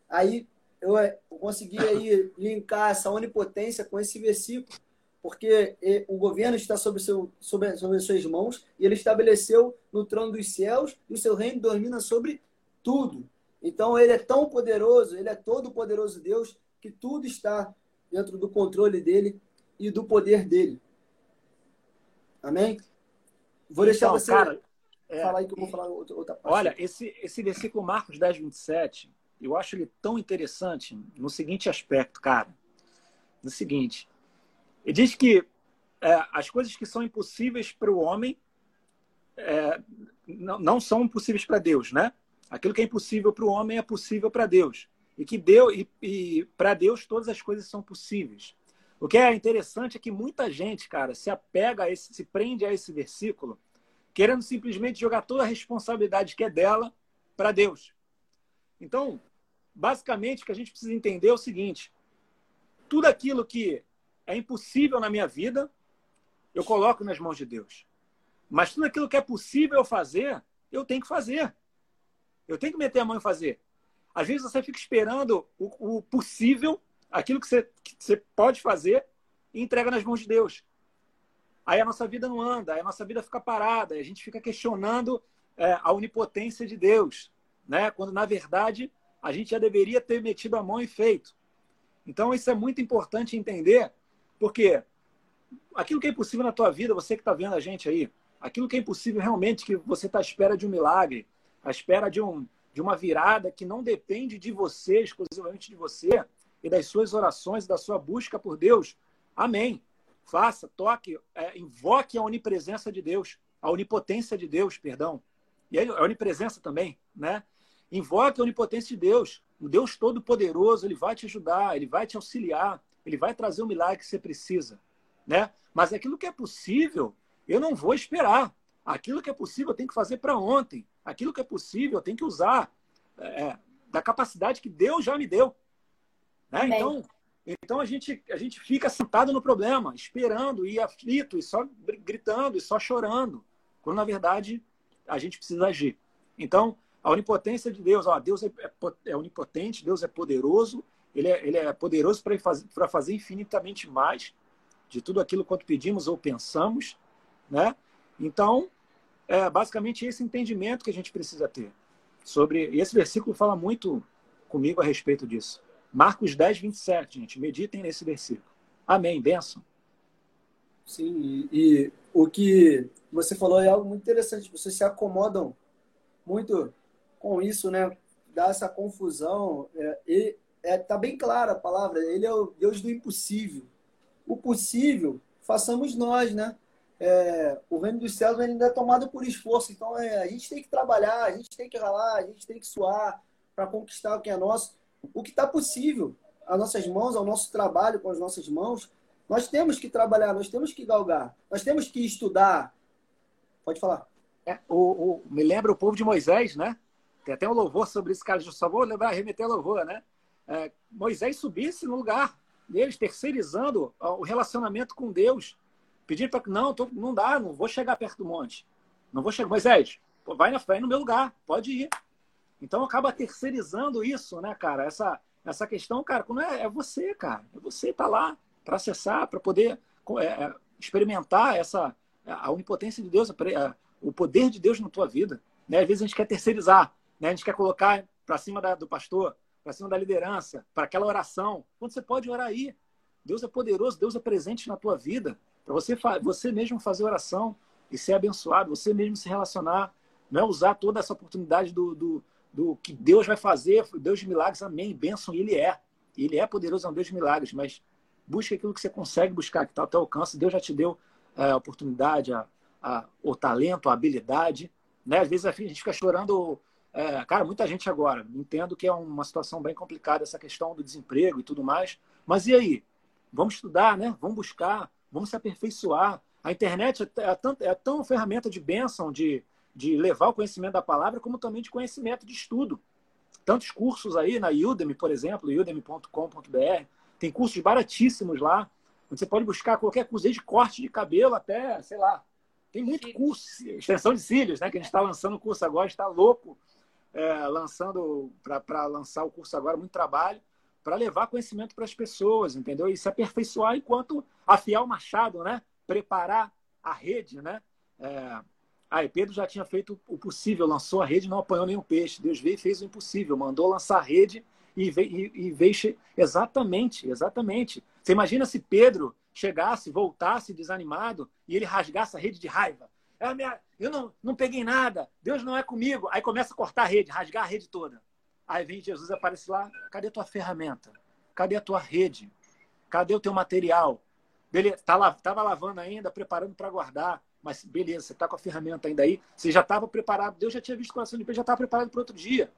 aí eu consegui aí linkar essa onipotência com esse versículo, porque o governo está sobre, seu, sobre, sobre as suas mãos e ele estabeleceu no trono dos céus e o seu reino domina sobre tudo. Então, ele é tão poderoso, ele é todo poderoso Deus, que tudo está dentro do controle dele e do poder dele. Amém? Vou deixar então, você cara, é, falar aí que eu vou falar outra, outra parte. Olha, esse, esse versículo Marcos 10, 27, eu acho ele tão interessante no seguinte aspecto, cara. No seguinte, ele diz que é, as coisas que são impossíveis para o homem é, não, não são impossíveis para Deus, né? Aquilo que é impossível para o homem é possível para Deus. E que Deus e, e para Deus todas as coisas são possíveis. O que é interessante é que muita gente, cara, se apega a esse, se prende a esse versículo, querendo simplesmente jogar toda a responsabilidade que é dela para Deus. Então, basicamente, o que a gente precisa entender é o seguinte: tudo aquilo que é impossível na minha vida, eu coloco nas mãos de Deus. Mas tudo aquilo que é possível fazer, eu tenho que fazer. Eu tenho que meter a mão e fazer. Às vezes você fica esperando o, o possível aquilo que você, que você pode fazer e entrega nas mãos de Deus. Aí a nossa vida não anda, aí a nossa vida fica parada, a gente fica questionando é, a onipotência de Deus, né? quando na verdade a gente já deveria ter metido a mão e feito. Então isso é muito importante entender, porque aquilo que é impossível na tua vida, você que está vendo a gente aí, aquilo que é impossível realmente que você está à espera de um milagre, à espera de, um, de uma virada que não depende de você, exclusivamente de você, e das suas orações, da sua busca por Deus. Amém. Faça, toque, é, invoque a onipresença de Deus, a onipotência de Deus, perdão. E a onipresença também, né? Invoque a onipotência de Deus. O Deus Todo-Poderoso, ele vai te ajudar, ele vai te auxiliar, ele vai trazer o milagre que você precisa, né? Mas aquilo que é possível, eu não vou esperar. Aquilo que é possível, eu tenho que fazer para ontem. Aquilo que é possível, eu tenho que usar é, da capacidade que Deus já me deu. Né? Então, então a gente, a gente fica sentado no problema, esperando e aflito, e só gritando, e só chorando, quando na verdade a gente precisa agir. Então, a onipotência de Deus, ó, Deus é, é, é onipotente, Deus é poderoso, ele é, ele é poderoso para fazer, fazer infinitamente mais de tudo aquilo quanto pedimos ou pensamos, né? Então, é basicamente esse entendimento que a gente precisa ter sobre. E esse versículo fala muito comigo a respeito disso. Marcos 10, 27, gente. Meditem nesse versículo. Amém. Benção. Sim, e, e, o que você falou é algo muito interessante. Vocês se acomodam muito com isso, né? Dá essa confusão. É, e é, tá bem clara a palavra. Ele é o Deus do impossível. O possível façamos nós, né? É, o reino dos céus ainda é tomado por esforço. Então é, a gente tem que trabalhar, a gente tem que ralar, a gente tem que suar para conquistar o que é nosso o que está possível às nossas mãos, ao nosso trabalho com as nossas mãos, nós temos que trabalhar, nós temos que galgar, nós temos que estudar. Pode falar. É, o, o, me lembra o povo de Moisés, né? Tem até um louvor sobre isso, cara. Eu só vou lembrar, remeter a louvor, né? É, Moisés subisse no lugar deles, terceirizando o relacionamento com Deus. Pedindo para que, não, tô, não dá, não vou chegar perto do monte. Não vou chegar. Moisés, vai na fé no meu lugar, pode ir. Então acaba terceirizando isso, né, cara? Essa, essa questão, cara, quando é, é você, cara. É você tá lá para acessar, para poder é, é, experimentar essa a onipotência de Deus, a, o poder de Deus na tua vida. Né? Às vezes a gente quer terceirizar, né? a gente quer colocar para cima da, do pastor, para cima da liderança, para aquela oração. Quando você pode orar aí. Deus é poderoso, Deus é presente na tua vida. Para você, você mesmo fazer oração e ser abençoado, você mesmo se relacionar, não é usar toda essa oportunidade do, do do que Deus vai fazer, Deus de milagres, amém, bênção, Ele é. Ele é poderoso, é um Deus de milagres, mas busque aquilo que você consegue buscar, que está ao teu alcance. Deus já te deu é, a oportunidade, a, a, o talento, a habilidade. Né? Às vezes a gente fica chorando. É, cara, muita gente agora, entendo que é uma situação bem complicada essa questão do desemprego e tudo mais. Mas e aí? Vamos estudar, né? Vamos buscar, vamos se aperfeiçoar. A internet é, é, tão, é tão ferramenta de bênção, de, de levar o conhecimento da palavra, como também de conhecimento de estudo. Tantos cursos aí na Udemy, por exemplo, udemy.com.br, tem cursos baratíssimos lá, onde você pode buscar qualquer curso, de corte de cabelo até, sei lá, tem muito curso, extensão de cílios, né? Que a gente está lançando o curso agora, está louco, é, lançando para lançar o curso agora, muito trabalho para levar conhecimento para as pessoas, entendeu? E se aperfeiçoar enquanto afiar o machado, né? Preparar a rede, né? É... Aí Pedro já tinha feito o possível, lançou a rede, não apanhou nenhum peixe. Deus veio e fez o impossível, mandou lançar a rede e veio, e, e veio exatamente, exatamente. Você imagina se Pedro chegasse, voltasse desanimado e ele rasgasse a rede de raiva. É minha... Eu não, não peguei nada, Deus não é comigo. Aí começa a cortar a rede, rasgar a rede toda. Aí vem Jesus aparece lá, cadê tua ferramenta? Cadê a tua rede? Cadê o teu material? Beleza, tá, tava lavando ainda, preparando para guardar. Mas beleza, você está com a ferramenta ainda aí, você já estava preparado. Deus já tinha visto o coração de Pedro, já estava preparado para outro dia.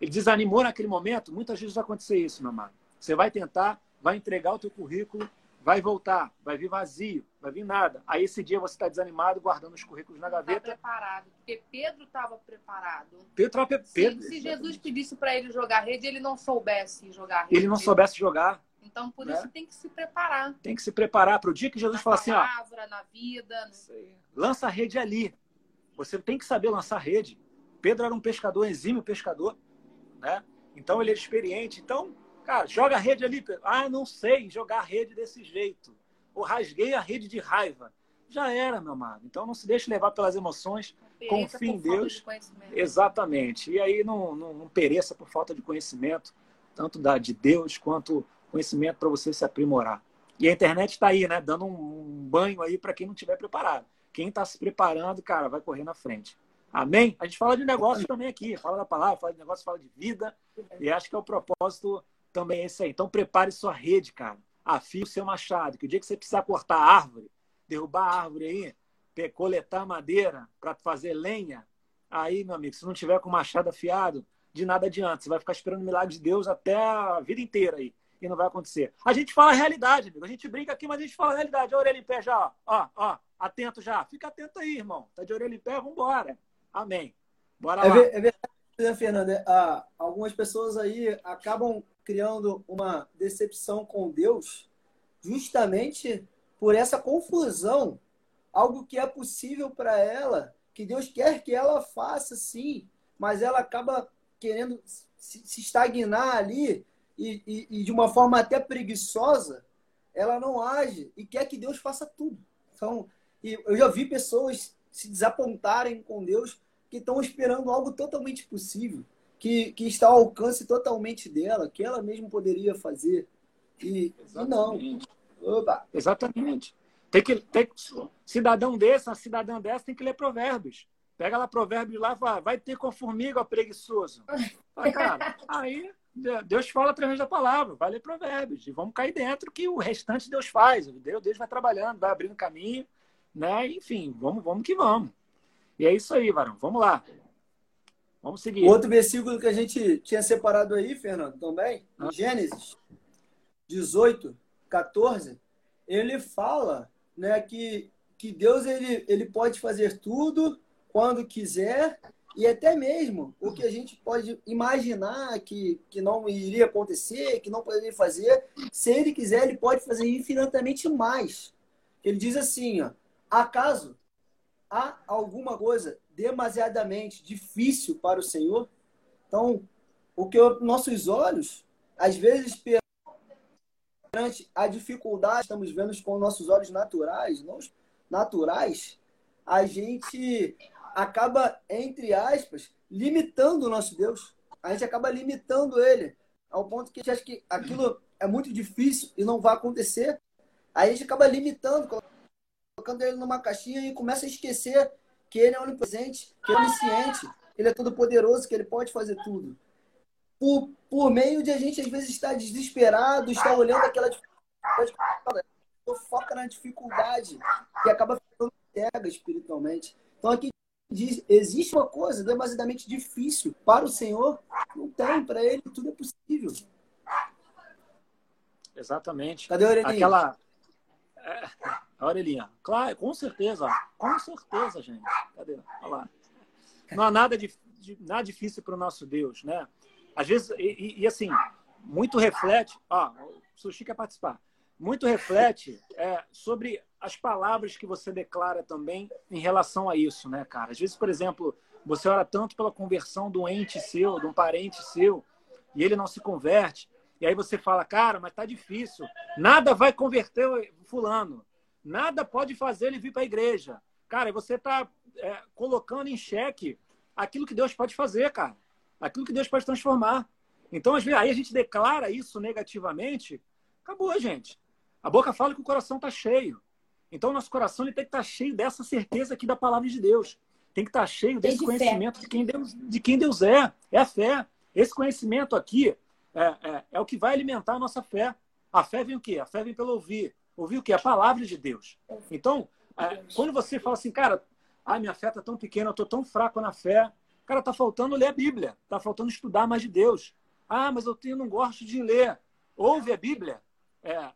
Ele desanimou naquele momento. Muitas vezes vai acontecer isso, meu amado. Você vai tentar, vai entregar o teu currículo, vai voltar, vai vir vazio, vai vir nada. Aí esse dia você está desanimado, guardando os currículos na gaveta. Está preparado, porque Pedro estava preparado. Pedro preparado. Se, se Jesus pedisse para ele jogar rede, ele não soubesse jogar rede. Ele não soubesse jogar. Então, por né? isso tem que se preparar. Tem que se preparar para o dia que Jesus falar assim, ó. Na palavra, na vida. Né? Lança a rede ali. Você tem que saber lançar a rede. Pedro era um pescador, exímio pescador, né? Então ele era experiente. Então, Cara, joga a rede ali. Ah, não sei jogar a rede desse jeito. Ou rasguei a rede de raiva. Já era, meu amado. Então não se deixe levar pelas emoções. Confie em Deus. De Exatamente. E aí não, não, não, pereça por falta de conhecimento, tanto da, de Deus quanto conhecimento para você se aprimorar. E a internet está aí, né? Dando um, banho aí para quem não estiver preparado. Quem está se preparando, cara, vai correr na frente. Amém? A gente fala de negócio também aqui. Fala da palavra, fala de negócio, fala de vida. E acho que é o propósito também é isso aí. Então prepare sua rede, cara. Afie o seu machado, que o dia que você precisar cortar árvore, derrubar a árvore aí, coletar madeira para fazer lenha, aí, meu amigo, se não tiver com o machado afiado, de nada adianta. Você vai ficar esperando o milagre de Deus até a vida inteira aí. E não vai acontecer. A gente fala a realidade, amigo. A gente brinca aqui, mas a gente fala a realidade. A orelha em pé já, ó. Ó, Atento já. Fica atento aí, irmão. Tá de orelha em pé, vambora. Amém. Bora é lá. É verdade, né, Fernanda? Ah, algumas pessoas aí acabam criando uma decepção com Deus justamente por essa confusão. Algo que é possível para ela, que Deus quer que ela faça, sim, mas ela acaba querendo se estagnar ali e, e, e de uma forma até preguiçosa, ela não age e quer que Deus faça tudo. Então, eu já vi pessoas se desapontarem com Deus que estão esperando algo totalmente possível que, que está ao alcance totalmente dela, que ela mesma poderia fazer. E, e não. Oba. Exatamente. Tem que, tem, cidadão desse, uma cidadã dessa, tem que ler provérbios. Pega lá provérbios lá fala, vai ter com formiga, preguiçoso. Fala, cara, aí Deus fala através da palavra, vai ler provérbios. E vamos cair dentro que o restante Deus faz. Deus, Deus vai trabalhando, vai abrindo caminho, né? Enfim, vamos, vamos que vamos. E é isso aí, varão. Vamos lá. Vamos seguir. Outro versículo que a gente tinha separado aí, Fernando, também, ah. Gênesis 18, 14, ele fala né, que, que Deus ele, ele pode fazer tudo quando quiser e até mesmo o que a gente pode imaginar que, que não iria acontecer, que não poderia fazer, se ele quiser, ele pode fazer infinitamente mais. Ele diz assim, ó, acaso há alguma coisa demasiadamente difícil para o Senhor. Então, o que nossos olhos, às vezes, perante a dificuldade, estamos vendo com nossos olhos naturais, não naturais, a gente acaba, entre aspas, limitando o nosso Deus. A gente acaba limitando ele, ao ponto que a gente acha que aquilo é muito difícil e não vai acontecer. Aí a gente acaba limitando, colocando ele numa caixinha e começa a esquecer que ele é onipresente, que ele é onisciente, ele é todo poderoso, que ele pode fazer tudo. Por, por meio de a gente, às vezes, estar desesperado, estar olhando aquela dificuldade, foca na dificuldade e acaba ficando cega espiritualmente. Então aqui diz, existe uma coisa demasiadamente difícil para o Senhor? Não tem, para ele tudo é possível. Exatamente. Cadê a orelhinha? Aquela. É, a orelhinha. Claro, com certeza. Com certeza, gente. Cadê? Olha lá. Não há nada, de, de nada difícil para o nosso Deus, né? Às vezes, e, e, e assim, muito reflete. Ó, o Sushi quer participar. Muito reflete é, sobre as palavras que você declara também em relação a isso, né, cara? Às vezes, por exemplo, você ora tanto pela conversão do ente seu, de um parente seu, e ele não se converte. E aí você fala, cara, mas tá difícil. Nada vai converter fulano. Nada pode fazer ele vir para a igreja. Cara, você está é, colocando em xeque aquilo que Deus pode fazer, cara. Aquilo que Deus pode transformar. Então, às vezes, aí a gente declara isso negativamente, acabou, gente. A boca fala que o coração está cheio. Então, nosso coração ele tem que estar tá cheio dessa certeza aqui da palavra de Deus. Tem que estar tá cheio desse de conhecimento de quem, Deus, de quem Deus é. É a fé. Esse conhecimento aqui é, é, é, o que vai alimentar a nossa fé. A fé vem o quê? A fé vem pelo ouvir. Ouvir o quê? A palavra de Deus. Então, é, quando você fala assim, cara, ah, minha fé está tão pequena, eu estou tão fraco na fé. Cara, está faltando ler a Bíblia. Está faltando estudar mais de Deus. Ah, mas eu tenho, não gosto de ler. Ouve a Bíblia. É,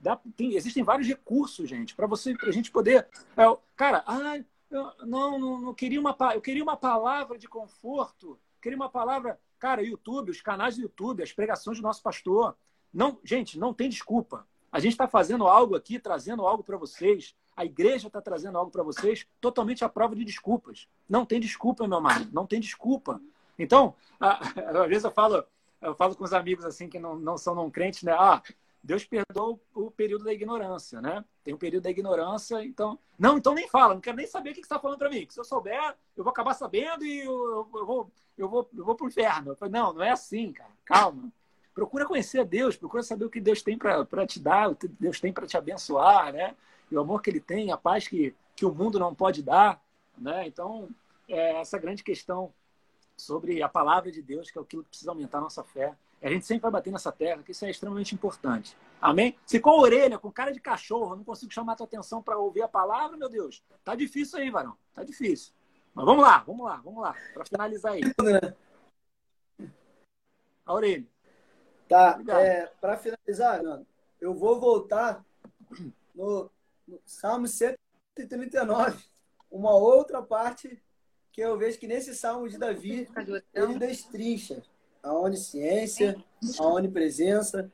dá, tem, existem vários recursos, gente, para você, para a gente poder. É, cara, ah, eu, não, não, não, queria uma, eu queria uma palavra de conforto, queria uma palavra. Cara, YouTube, os canais do YouTube, as pregações do nosso pastor. Não, gente, não tem desculpa. A gente está fazendo algo aqui, trazendo algo para vocês. A igreja está trazendo algo para vocês totalmente à prova de desculpas. Não tem desculpa, meu amado. Não tem desculpa. Então, <laughs> às vezes eu falo, eu falo com os amigos assim que não, não são não crentes, né? Ah, Deus perdoa o período da ignorância, né? Tem um período da ignorância, então. Não, então nem fala, não quero nem saber o que você está falando para mim. Que se eu souber, eu vou acabar sabendo e eu, eu vou, eu vou, eu vou pro inferno. Eu falo, não, não é assim, cara. Calma. Procura conhecer a Deus, procura saber o que Deus tem para te dar, o que Deus tem para te abençoar, né? E o amor que Ele tem, a paz que, que o mundo não pode dar, né? Então, é essa grande questão sobre a palavra de Deus, que é aquilo que precisa aumentar a nossa fé. A gente sempre vai bater nessa terra, que isso é extremamente importante. Amém? Se com a orelha, com cara de cachorro, não consigo chamar a tua atenção para ouvir a palavra, meu Deus, tá difícil aí, varão. Tá difícil. Mas vamos lá, vamos lá, vamos lá, para finalizar aí. A orelha. Tá, é, para finalizar, eu vou voltar no, no Salmo 139, uma outra parte que eu vejo que nesse Salmo de Davi ele destrincha a onisciência, a onipresença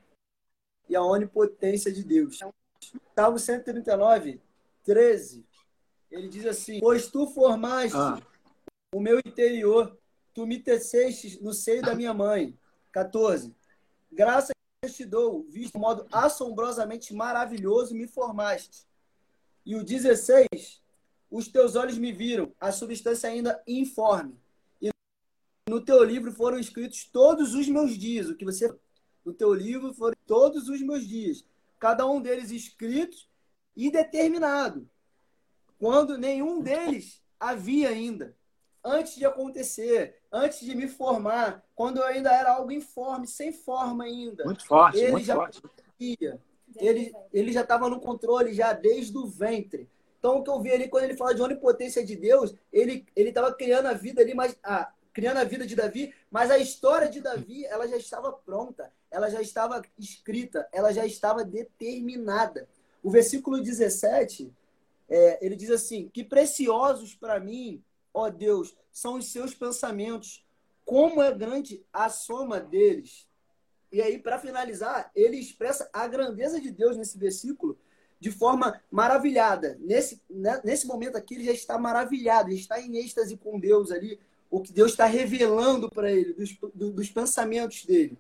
e a onipotência de Deus. Salmo 139, 13, ele diz assim: Pois tu formaste ah. o meu interior, tu me teceste no seio da minha mãe. 14. Graças te dou, visto de modo assombrosamente maravilhoso, me formaste. E o 16, os teus olhos me viram, a substância ainda informe no teu livro foram escritos todos os meus dias. O que você no teu livro foram todos os meus dias, cada um deles escritos e determinado, quando nenhum deles havia ainda. Antes de acontecer, antes de me formar, quando eu ainda era algo informe, sem forma ainda. Muito forte, ele muito já forte. Ele, ele já estava no controle já desde o ventre. Então, o que eu vi ali, quando ele fala de onipotência de Deus, ele estava criando a vida ali, mas a, criando a vida de Davi, mas a história de Davi, ela já estava pronta, ela já estava escrita, ela já estava determinada. O versículo 17, é, ele diz assim: Que preciosos para mim, ó Deus, são os seus pensamentos, como é grande a soma deles. E aí, para finalizar, ele expressa a grandeza de Deus nesse versículo de forma maravilhada. Nesse, né, nesse momento aqui, ele já está maravilhado, ele está em êxtase com Deus ali, o que Deus está revelando para ele, dos, dos pensamentos dele.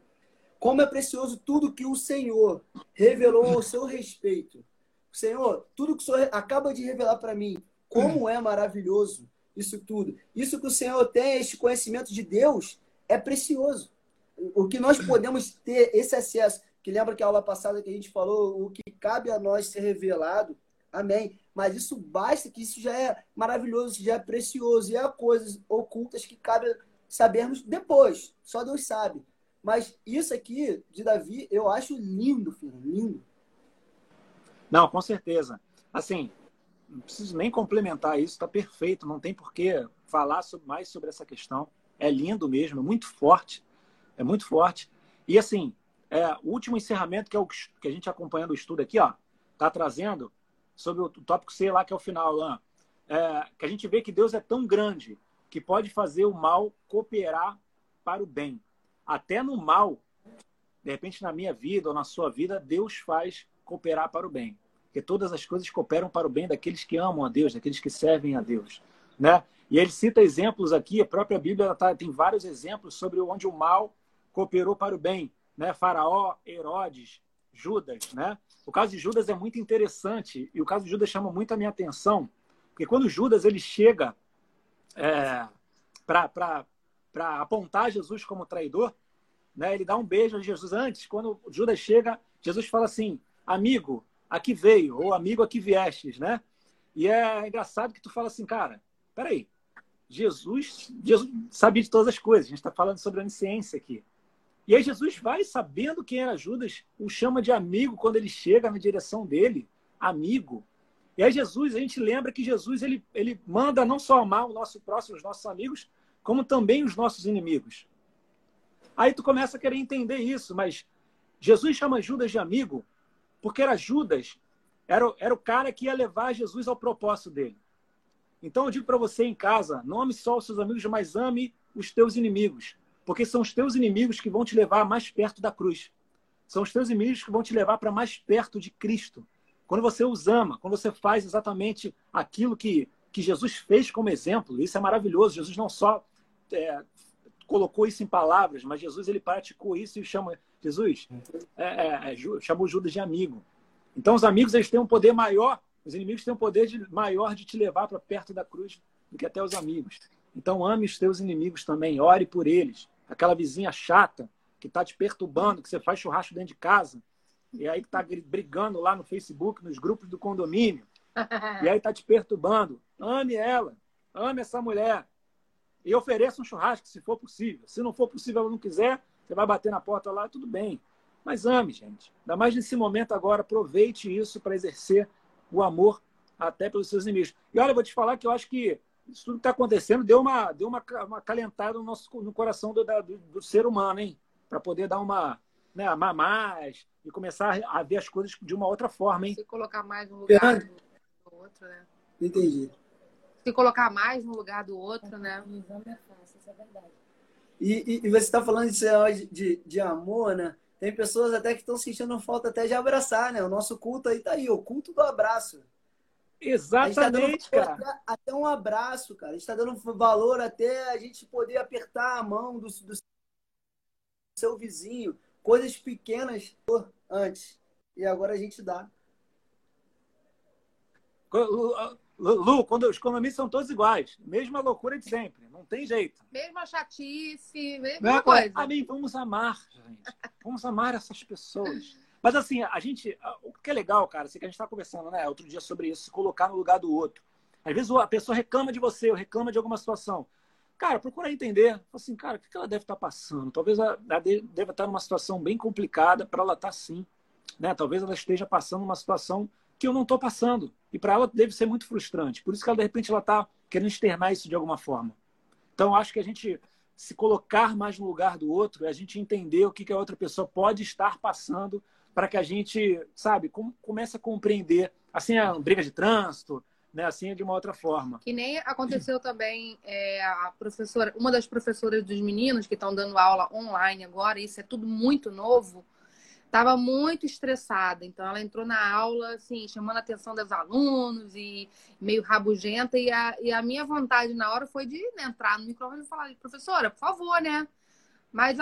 Como é precioso tudo que o Senhor revelou ao seu respeito. Senhor, tudo que o Senhor acaba de revelar para mim, como é maravilhoso isso tudo. Isso que o Senhor tem, este conhecimento de Deus, é precioso. O que nós podemos ter esse acesso, que lembra que a aula passada que a gente falou, o que cabe a nós ser revelado, amém. Mas isso basta, que isso já é maravilhoso, isso já é precioso. E há coisas ocultas que cabe sabermos depois. Só Deus sabe. Mas isso aqui de Davi, eu acho lindo, filho, lindo. Não, com certeza. Assim, não preciso nem complementar isso, está perfeito, não tem por que falar mais sobre essa questão. É lindo mesmo, é muito forte, é muito forte. E assim, é, o último encerramento, que é o que a gente acompanhando o estudo aqui, ó, tá trazendo sobre o tópico C lá, que é o final, lá, é, que a gente vê que Deus é tão grande que pode fazer o mal cooperar para o bem. Até no mal, de repente na minha vida ou na sua vida, Deus faz cooperar para o bem. Porque todas as coisas cooperam para o bem daqueles que amam a Deus, daqueles que servem a Deus. Né? E ele cita exemplos aqui, a própria Bíblia tá, tem vários exemplos sobre onde o mal cooperou para o bem. Né? Faraó, Herodes, Judas. Né? O caso de Judas é muito interessante e o caso de Judas chama muito a minha atenção, porque quando Judas ele chega é, para apontar Jesus como traidor, né? ele dá um beijo a Jesus antes. Quando Judas chega, Jesus fala assim: Amigo, aqui veio, ou amigo, aqui viestes, né? E é engraçado que tu fala assim, cara, peraí, Jesus, Jesus sabia de todas as coisas, a gente está falando sobre a onisciência aqui. E aí Jesus vai, sabendo quem era Judas, o chama de amigo quando ele chega na direção dele, amigo. E aí Jesus, a gente lembra que Jesus, ele, ele manda não só amar o nosso próximo, os nossos amigos, como também os nossos inimigos. Aí tu começa a querer entender isso, mas Jesus chama Judas de amigo porque era Judas, era, era o cara que ia levar Jesus ao propósito dele. Então eu digo para você em casa, não ame só os seus amigos, mas ame os teus inimigos. Porque são os teus inimigos que vão te levar mais perto da cruz. São os teus inimigos que vão te levar para mais perto de Cristo. Quando você os ama, quando você faz exatamente aquilo que, que Jesus fez como exemplo, isso é maravilhoso. Jesus não só é, colocou isso em palavras, mas Jesus ele praticou isso e chama Jesus é, é, é chamou Judas de amigo. Então os amigos eles têm um poder maior, os inimigos têm um poder de, maior de te levar para perto da cruz do que até os amigos. Então ame os teus inimigos também, ore por eles. Aquela vizinha chata que está te perturbando, que você faz churrasco dentro de casa, e aí está brigando lá no Facebook, nos grupos do condomínio, <laughs> e aí está te perturbando. Ame ela, ame essa mulher, e ofereça um churrasco, se for possível. Se não for possível, ela não quiser, você vai bater na porta lá, tudo bem. Mas ame, gente. Ainda mais nesse momento agora, aproveite isso para exercer o amor até pelos seus inimigos. E olha, eu vou te falar que eu acho que isso tudo que está acontecendo deu uma, deu uma, uma calentada no, nosso, no coração do, do, do ser humano, hein? Para poder dar uma, né, amar mais e começar a ver as coisas de uma outra forma, hein? Se colocar mais no lugar do outro, né? Entendi se colocar mais no lugar do outro, né? é fácil, isso é verdade. E, e, e você está falando de, de, de amor, né? Tem pessoas até que estão sentindo falta até de abraçar, né? O nosso culto aí tá aí, o culto do abraço. Exatamente, tá cara. Até, até, um abraço, cara. A gente está dando valor até a gente poder apertar a mão do, do seu vizinho. Coisas pequenas antes. E agora a gente dá. Lu, quando os economistas são todos iguais. Mesma loucura de sempre. Não tem jeito. Mesma chatice, mesma é, coisa. A mim, vamos amar, gente. Vamos amar essas pessoas. Mas assim, a gente. O que é legal, cara, assim, que a gente está conversando, né, outro dia sobre isso, se colocar no lugar do outro. Às vezes a pessoa reclama de você, ou reclama de alguma situação. Cara, procura entender. Assim, cara, o que ela deve estar tá passando? Talvez ela deva estar numa situação bem complicada para ela estar tá assim. Né? Talvez ela esteja passando uma situação que eu não estou passando. E para ela deve ser muito frustrante. Por isso que ela, de repente, ela está querendo externar isso de alguma forma. Então, acho que a gente se colocar mais no lugar do outro, é a gente entender o que, que a outra pessoa pode estar passando para que a gente, sabe, com, comece a compreender. Assim, a briga de trânsito, né? Assim, é de uma outra forma. Que nem aconteceu também é, a professora, uma das professoras dos meninos que estão dando aula online agora, isso é tudo muito novo estava muito estressada. Então, ela entrou na aula, assim, chamando a atenção dos alunos e meio rabugenta. E a, e a minha vontade na hora foi de né, entrar no microfone e falar, professora, por favor, né? Mas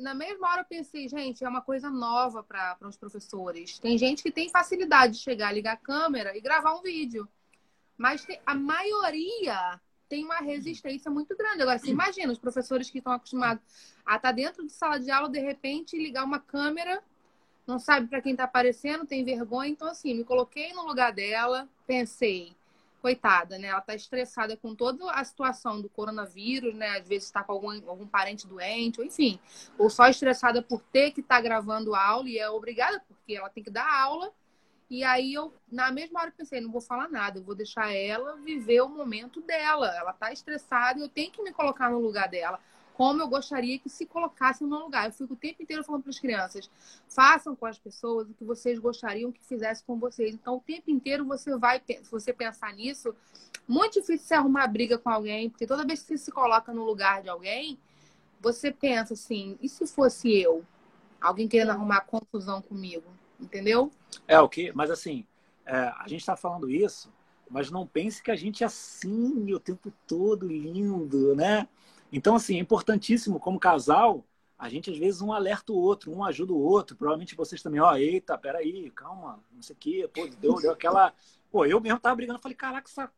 na mesma hora eu pensei, gente, é uma coisa nova para os professores. Tem gente que tem facilidade de chegar, ligar a câmera e gravar um vídeo. Mas tem, a maioria tem uma resistência muito grande. Agora, você imagina os professores que estão acostumados a estar tá dentro de sala de aula, de repente, ligar uma câmera não sabe para quem está aparecendo, tem vergonha. Então, assim, me coloquei no lugar dela, pensei, coitada, né? Ela está estressada com toda a situação do coronavírus, né? Às vezes está com algum, algum parente doente, ou enfim, ou só estressada por ter que estar tá gravando aula e é obrigada, porque ela tem que dar aula. E aí eu, na mesma hora, pensei, não vou falar nada, eu vou deixar ela viver o momento dela. Ela tá estressada eu tenho que me colocar no lugar dela. Como eu gostaria que se colocasse no lugar. Eu fico o tempo inteiro falando para as crianças: façam com as pessoas o que vocês gostariam que fizesse com vocês. Então, o tempo inteiro você vai, se você pensar nisso, muito difícil você arrumar briga com alguém, porque toda vez que você se coloca no lugar de alguém, você pensa assim: e se fosse eu? Alguém querendo arrumar confusão comigo? Entendeu? É o que, mas assim, é, a gente está falando isso, mas não pense que a gente é assim o tempo todo lindo, né? Então, assim, é importantíssimo como casal, a gente às vezes um alerta o outro, um ajuda o outro. Provavelmente vocês também, ó, eita, peraí, calma, não sei o quê, pô, deu, deu aquela. <laughs> Pô, eu mesmo tava brigando, falei, caraca, essa,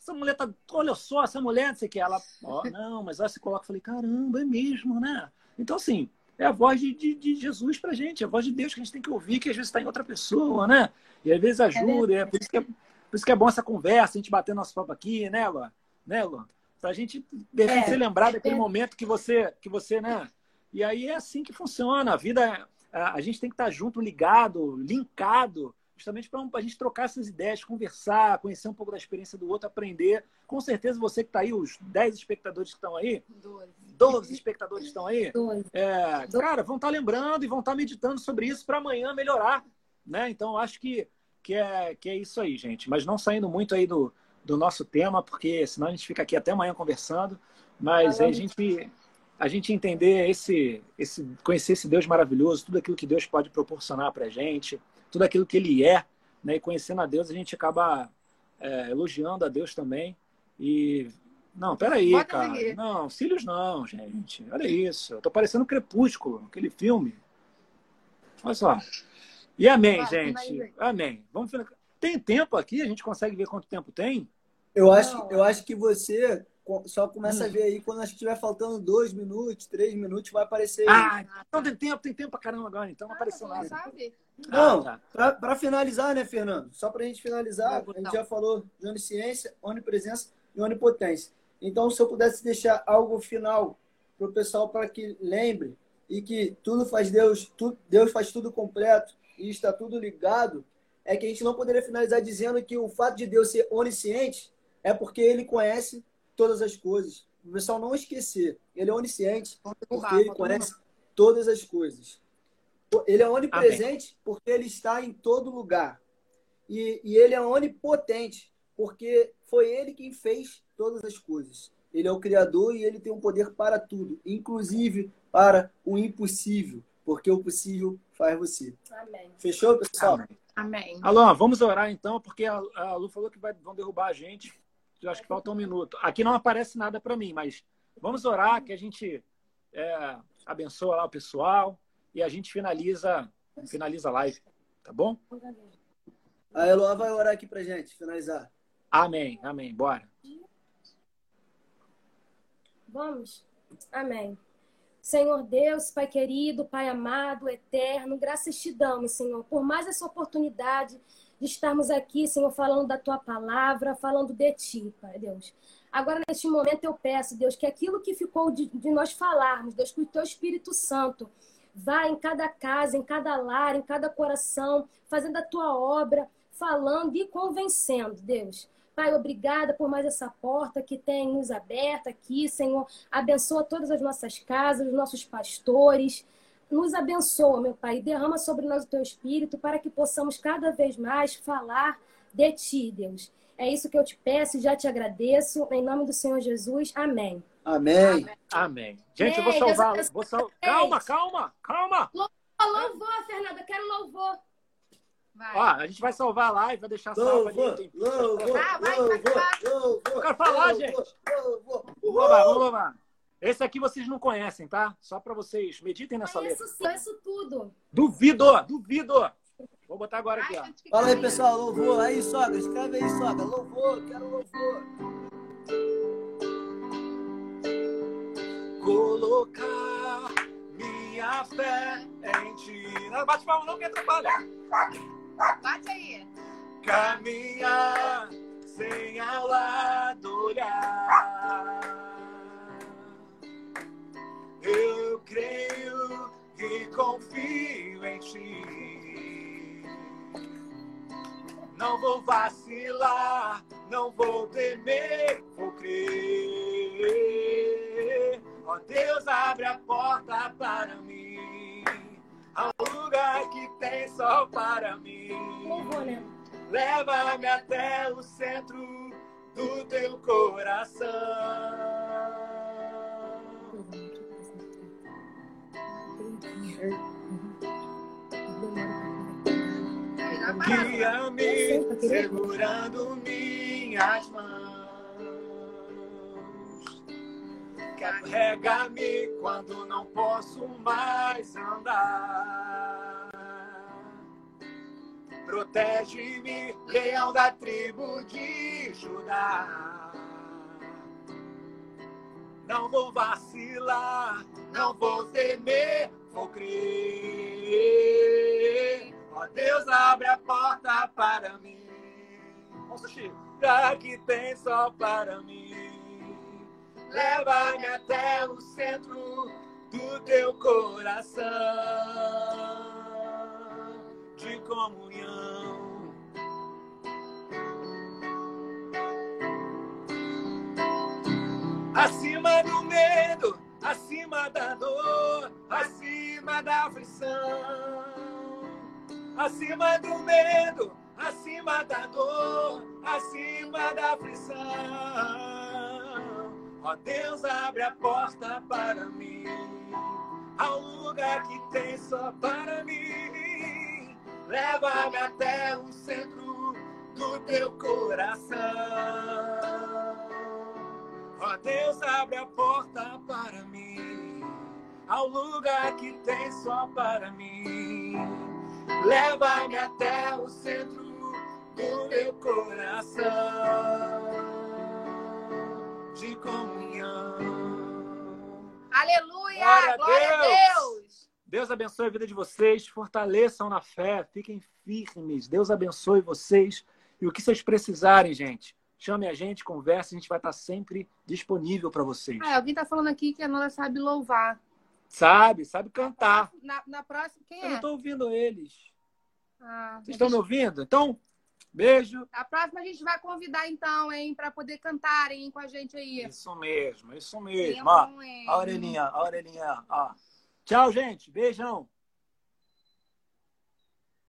essa mulher tá. Olha só, essa mulher, não sei o que. Ela, ó, <laughs> não, mas ela se coloca, falei, caramba, é mesmo, né? Então, assim, é a voz de, de, de, Jesus pra gente, é a voz de Deus que a gente tem que ouvir, que às vezes está em outra pessoa, né? E às vezes ajuda, é, é, por, isso que é por isso que é bom essa conversa, a gente bater nosso papo aqui, né, Luan? Né, Luan? Pra gente é, se lembrar daquele é. momento que você, que você, né? E aí é assim que funciona. A vida, a, a gente tem que estar junto, ligado, linkado, justamente para a gente trocar essas ideias, conversar, conhecer um pouco da experiência do outro, aprender. Com certeza você que está aí, os 10 espectadores que estão aí, 12, 12 espectadores que estão aí, é, cara, vão estar tá lembrando e vão estar tá meditando sobre isso para amanhã melhorar. Né? Então, acho que, que, é, que é isso aí, gente. Mas não saindo muito aí do, do nosso tema, porque senão a gente fica aqui até amanhã conversando. Mas a gente, a gente entender esse, esse, conhecer esse Deus maravilhoso, tudo aquilo que Deus pode proporcionar para a gente, tudo aquilo que Ele é, né? E conhecendo a Deus, a gente acaba é, elogiando a Deus também. E não, peraí, Bota cara. Aqui. Não, cílios não, gente. Olha isso. Eu tô parecendo Crepúsculo, aquele filme. Olha só. E amém, gente. Amém. Vamos Tem tempo aqui? A gente consegue ver quanto tempo tem? Eu acho, eu acho que você só começa hum. a ver aí quando acho que estiver faltando dois minutos, três minutos, vai aparecer. Ah, então tem tempo, tem tempo pra caramba agora, então não ah, apareceu nada. Sabe? Não, ah, tá. para finalizar, né, Fernando? Só para a gente finalizar, a gente já falou de onisciência, onipresença e onipotência. Então, se eu pudesse deixar algo final para o pessoal para que lembre e que tudo faz Deus, tu, Deus faz tudo completo e está tudo ligado, é que a gente não poderia finalizar dizendo que o fato de Deus ser onisciente é porque ele conhece todas as coisas. O pessoal não esquecer. Ele é onisciente porque ele conhece todas as coisas. Ele é onipresente Amém. porque ele está em todo lugar. E, e ele é onipotente porque foi ele quem fez todas as coisas. Ele é o Criador e ele tem um poder para tudo, inclusive para o impossível, porque o possível faz você. Amém. Fechou, pessoal? Amém. Amém. Alô, vamos orar então, porque a, a Lu falou que vai, vão derrubar a gente. Eu acho que falta um minuto. Aqui não aparece nada para mim, mas vamos orar que a gente é, abençoa lá o pessoal e a gente finaliza, finaliza a live, tá bom? A Eloá vai orar aqui pra gente, finalizar. Amém, amém. Bora. Vamos. Amém. Senhor Deus, Pai querido, Pai amado, eterno, graças te damos, Senhor, por mais essa oportunidade de estarmos aqui, Senhor, falando da tua palavra, falando de ti, Pai Deus. Agora, neste momento, eu peço, Deus, que aquilo que ficou de, de nós falarmos, Deus, que o teu Espírito Santo vá em cada casa, em cada lar, em cada coração, fazendo a tua obra, falando e convencendo, Deus. Pai, obrigada por mais essa porta que tem nos aberta aqui, Senhor. Abençoa todas as nossas casas, os nossos pastores, nos abençoa, meu Pai, derrama sobre nós o teu espírito para que possamos cada vez mais falar de ti, Deus. É isso que eu te peço e já te agradeço. Em nome do Senhor Jesus. Amém. Amém. Amém. Gente, eu vou salvar. Vou sal... Calma, calma, calma. Louvor, Fernanda, quero louvor. Vai. Ó, a gente vai salvar a live, vai deixar salva ali. Louvor, ah, vai, louvor, louvor, Eu quero falar, gente. Louvor, vamos lá, vamos lá. Esse aqui vocês não conhecem, tá? Só para vocês meditem nessa letra. Isso, isso tudo. Duvido, duvido. Vou botar agora aqui, ó. Fala aí, pessoal, louvor. Aí, sogra, escreve aí, sogra. Louvor, quero louvor. Colocar minha fé em ti. Não bate palma não que atrapalha. Bate aí. Caminhar sem ao lado olhar eu creio e confio em ti. Não vou vacilar, não vou temer, vou crer. Ó oh, Deus, abre a porta para mim, ao lugar que tem só para mim. né? Leva-me até o centro do teu coração. Guia-me segurando minhas mãos. Carrega-me quando não posso mais andar. Protege-me, leão da tribo de Judá. Não vou vacilar, não vou temer, vou crer. Ó Deus, abre a porta para mim. Nossa, Chico. Que tem só para mim. Leva-me até o centro do teu coração de comunhão. Acima do medo, acima da dor, acima da aflição. Acima do medo, acima da dor, acima da aflição. Ó Deus, abre a porta para mim, ao lugar que tem só para mim. Leva-me até o centro do teu coração. Ó Deus, abre a porta para mim, ao lugar que tem só para mim. Leva-me até o centro do meu coração de comunhão. Aleluia! Glória, Glória a, Deus. Deus! Deus abençoe a vida de vocês, fortaleçam na fé, fiquem firmes. Deus abençoe vocês. E o que vocês precisarem, gente, chame a gente, converse, a gente vai estar sempre disponível para vocês. Ah, alguém está falando aqui que a Nora sabe louvar. Sabe, sabe cantar. Na, na próxima, quem Eu é? não estou ouvindo eles. Ah, Vocês estão me ouvindo? Então, beijo. A próxima a gente vai convidar então, hein, para poder cantarem com a gente aí. Isso mesmo, isso mesmo. Sim, Ó, é. a orelhinha, a orelhinha, ó. Tchau, gente. Beijão.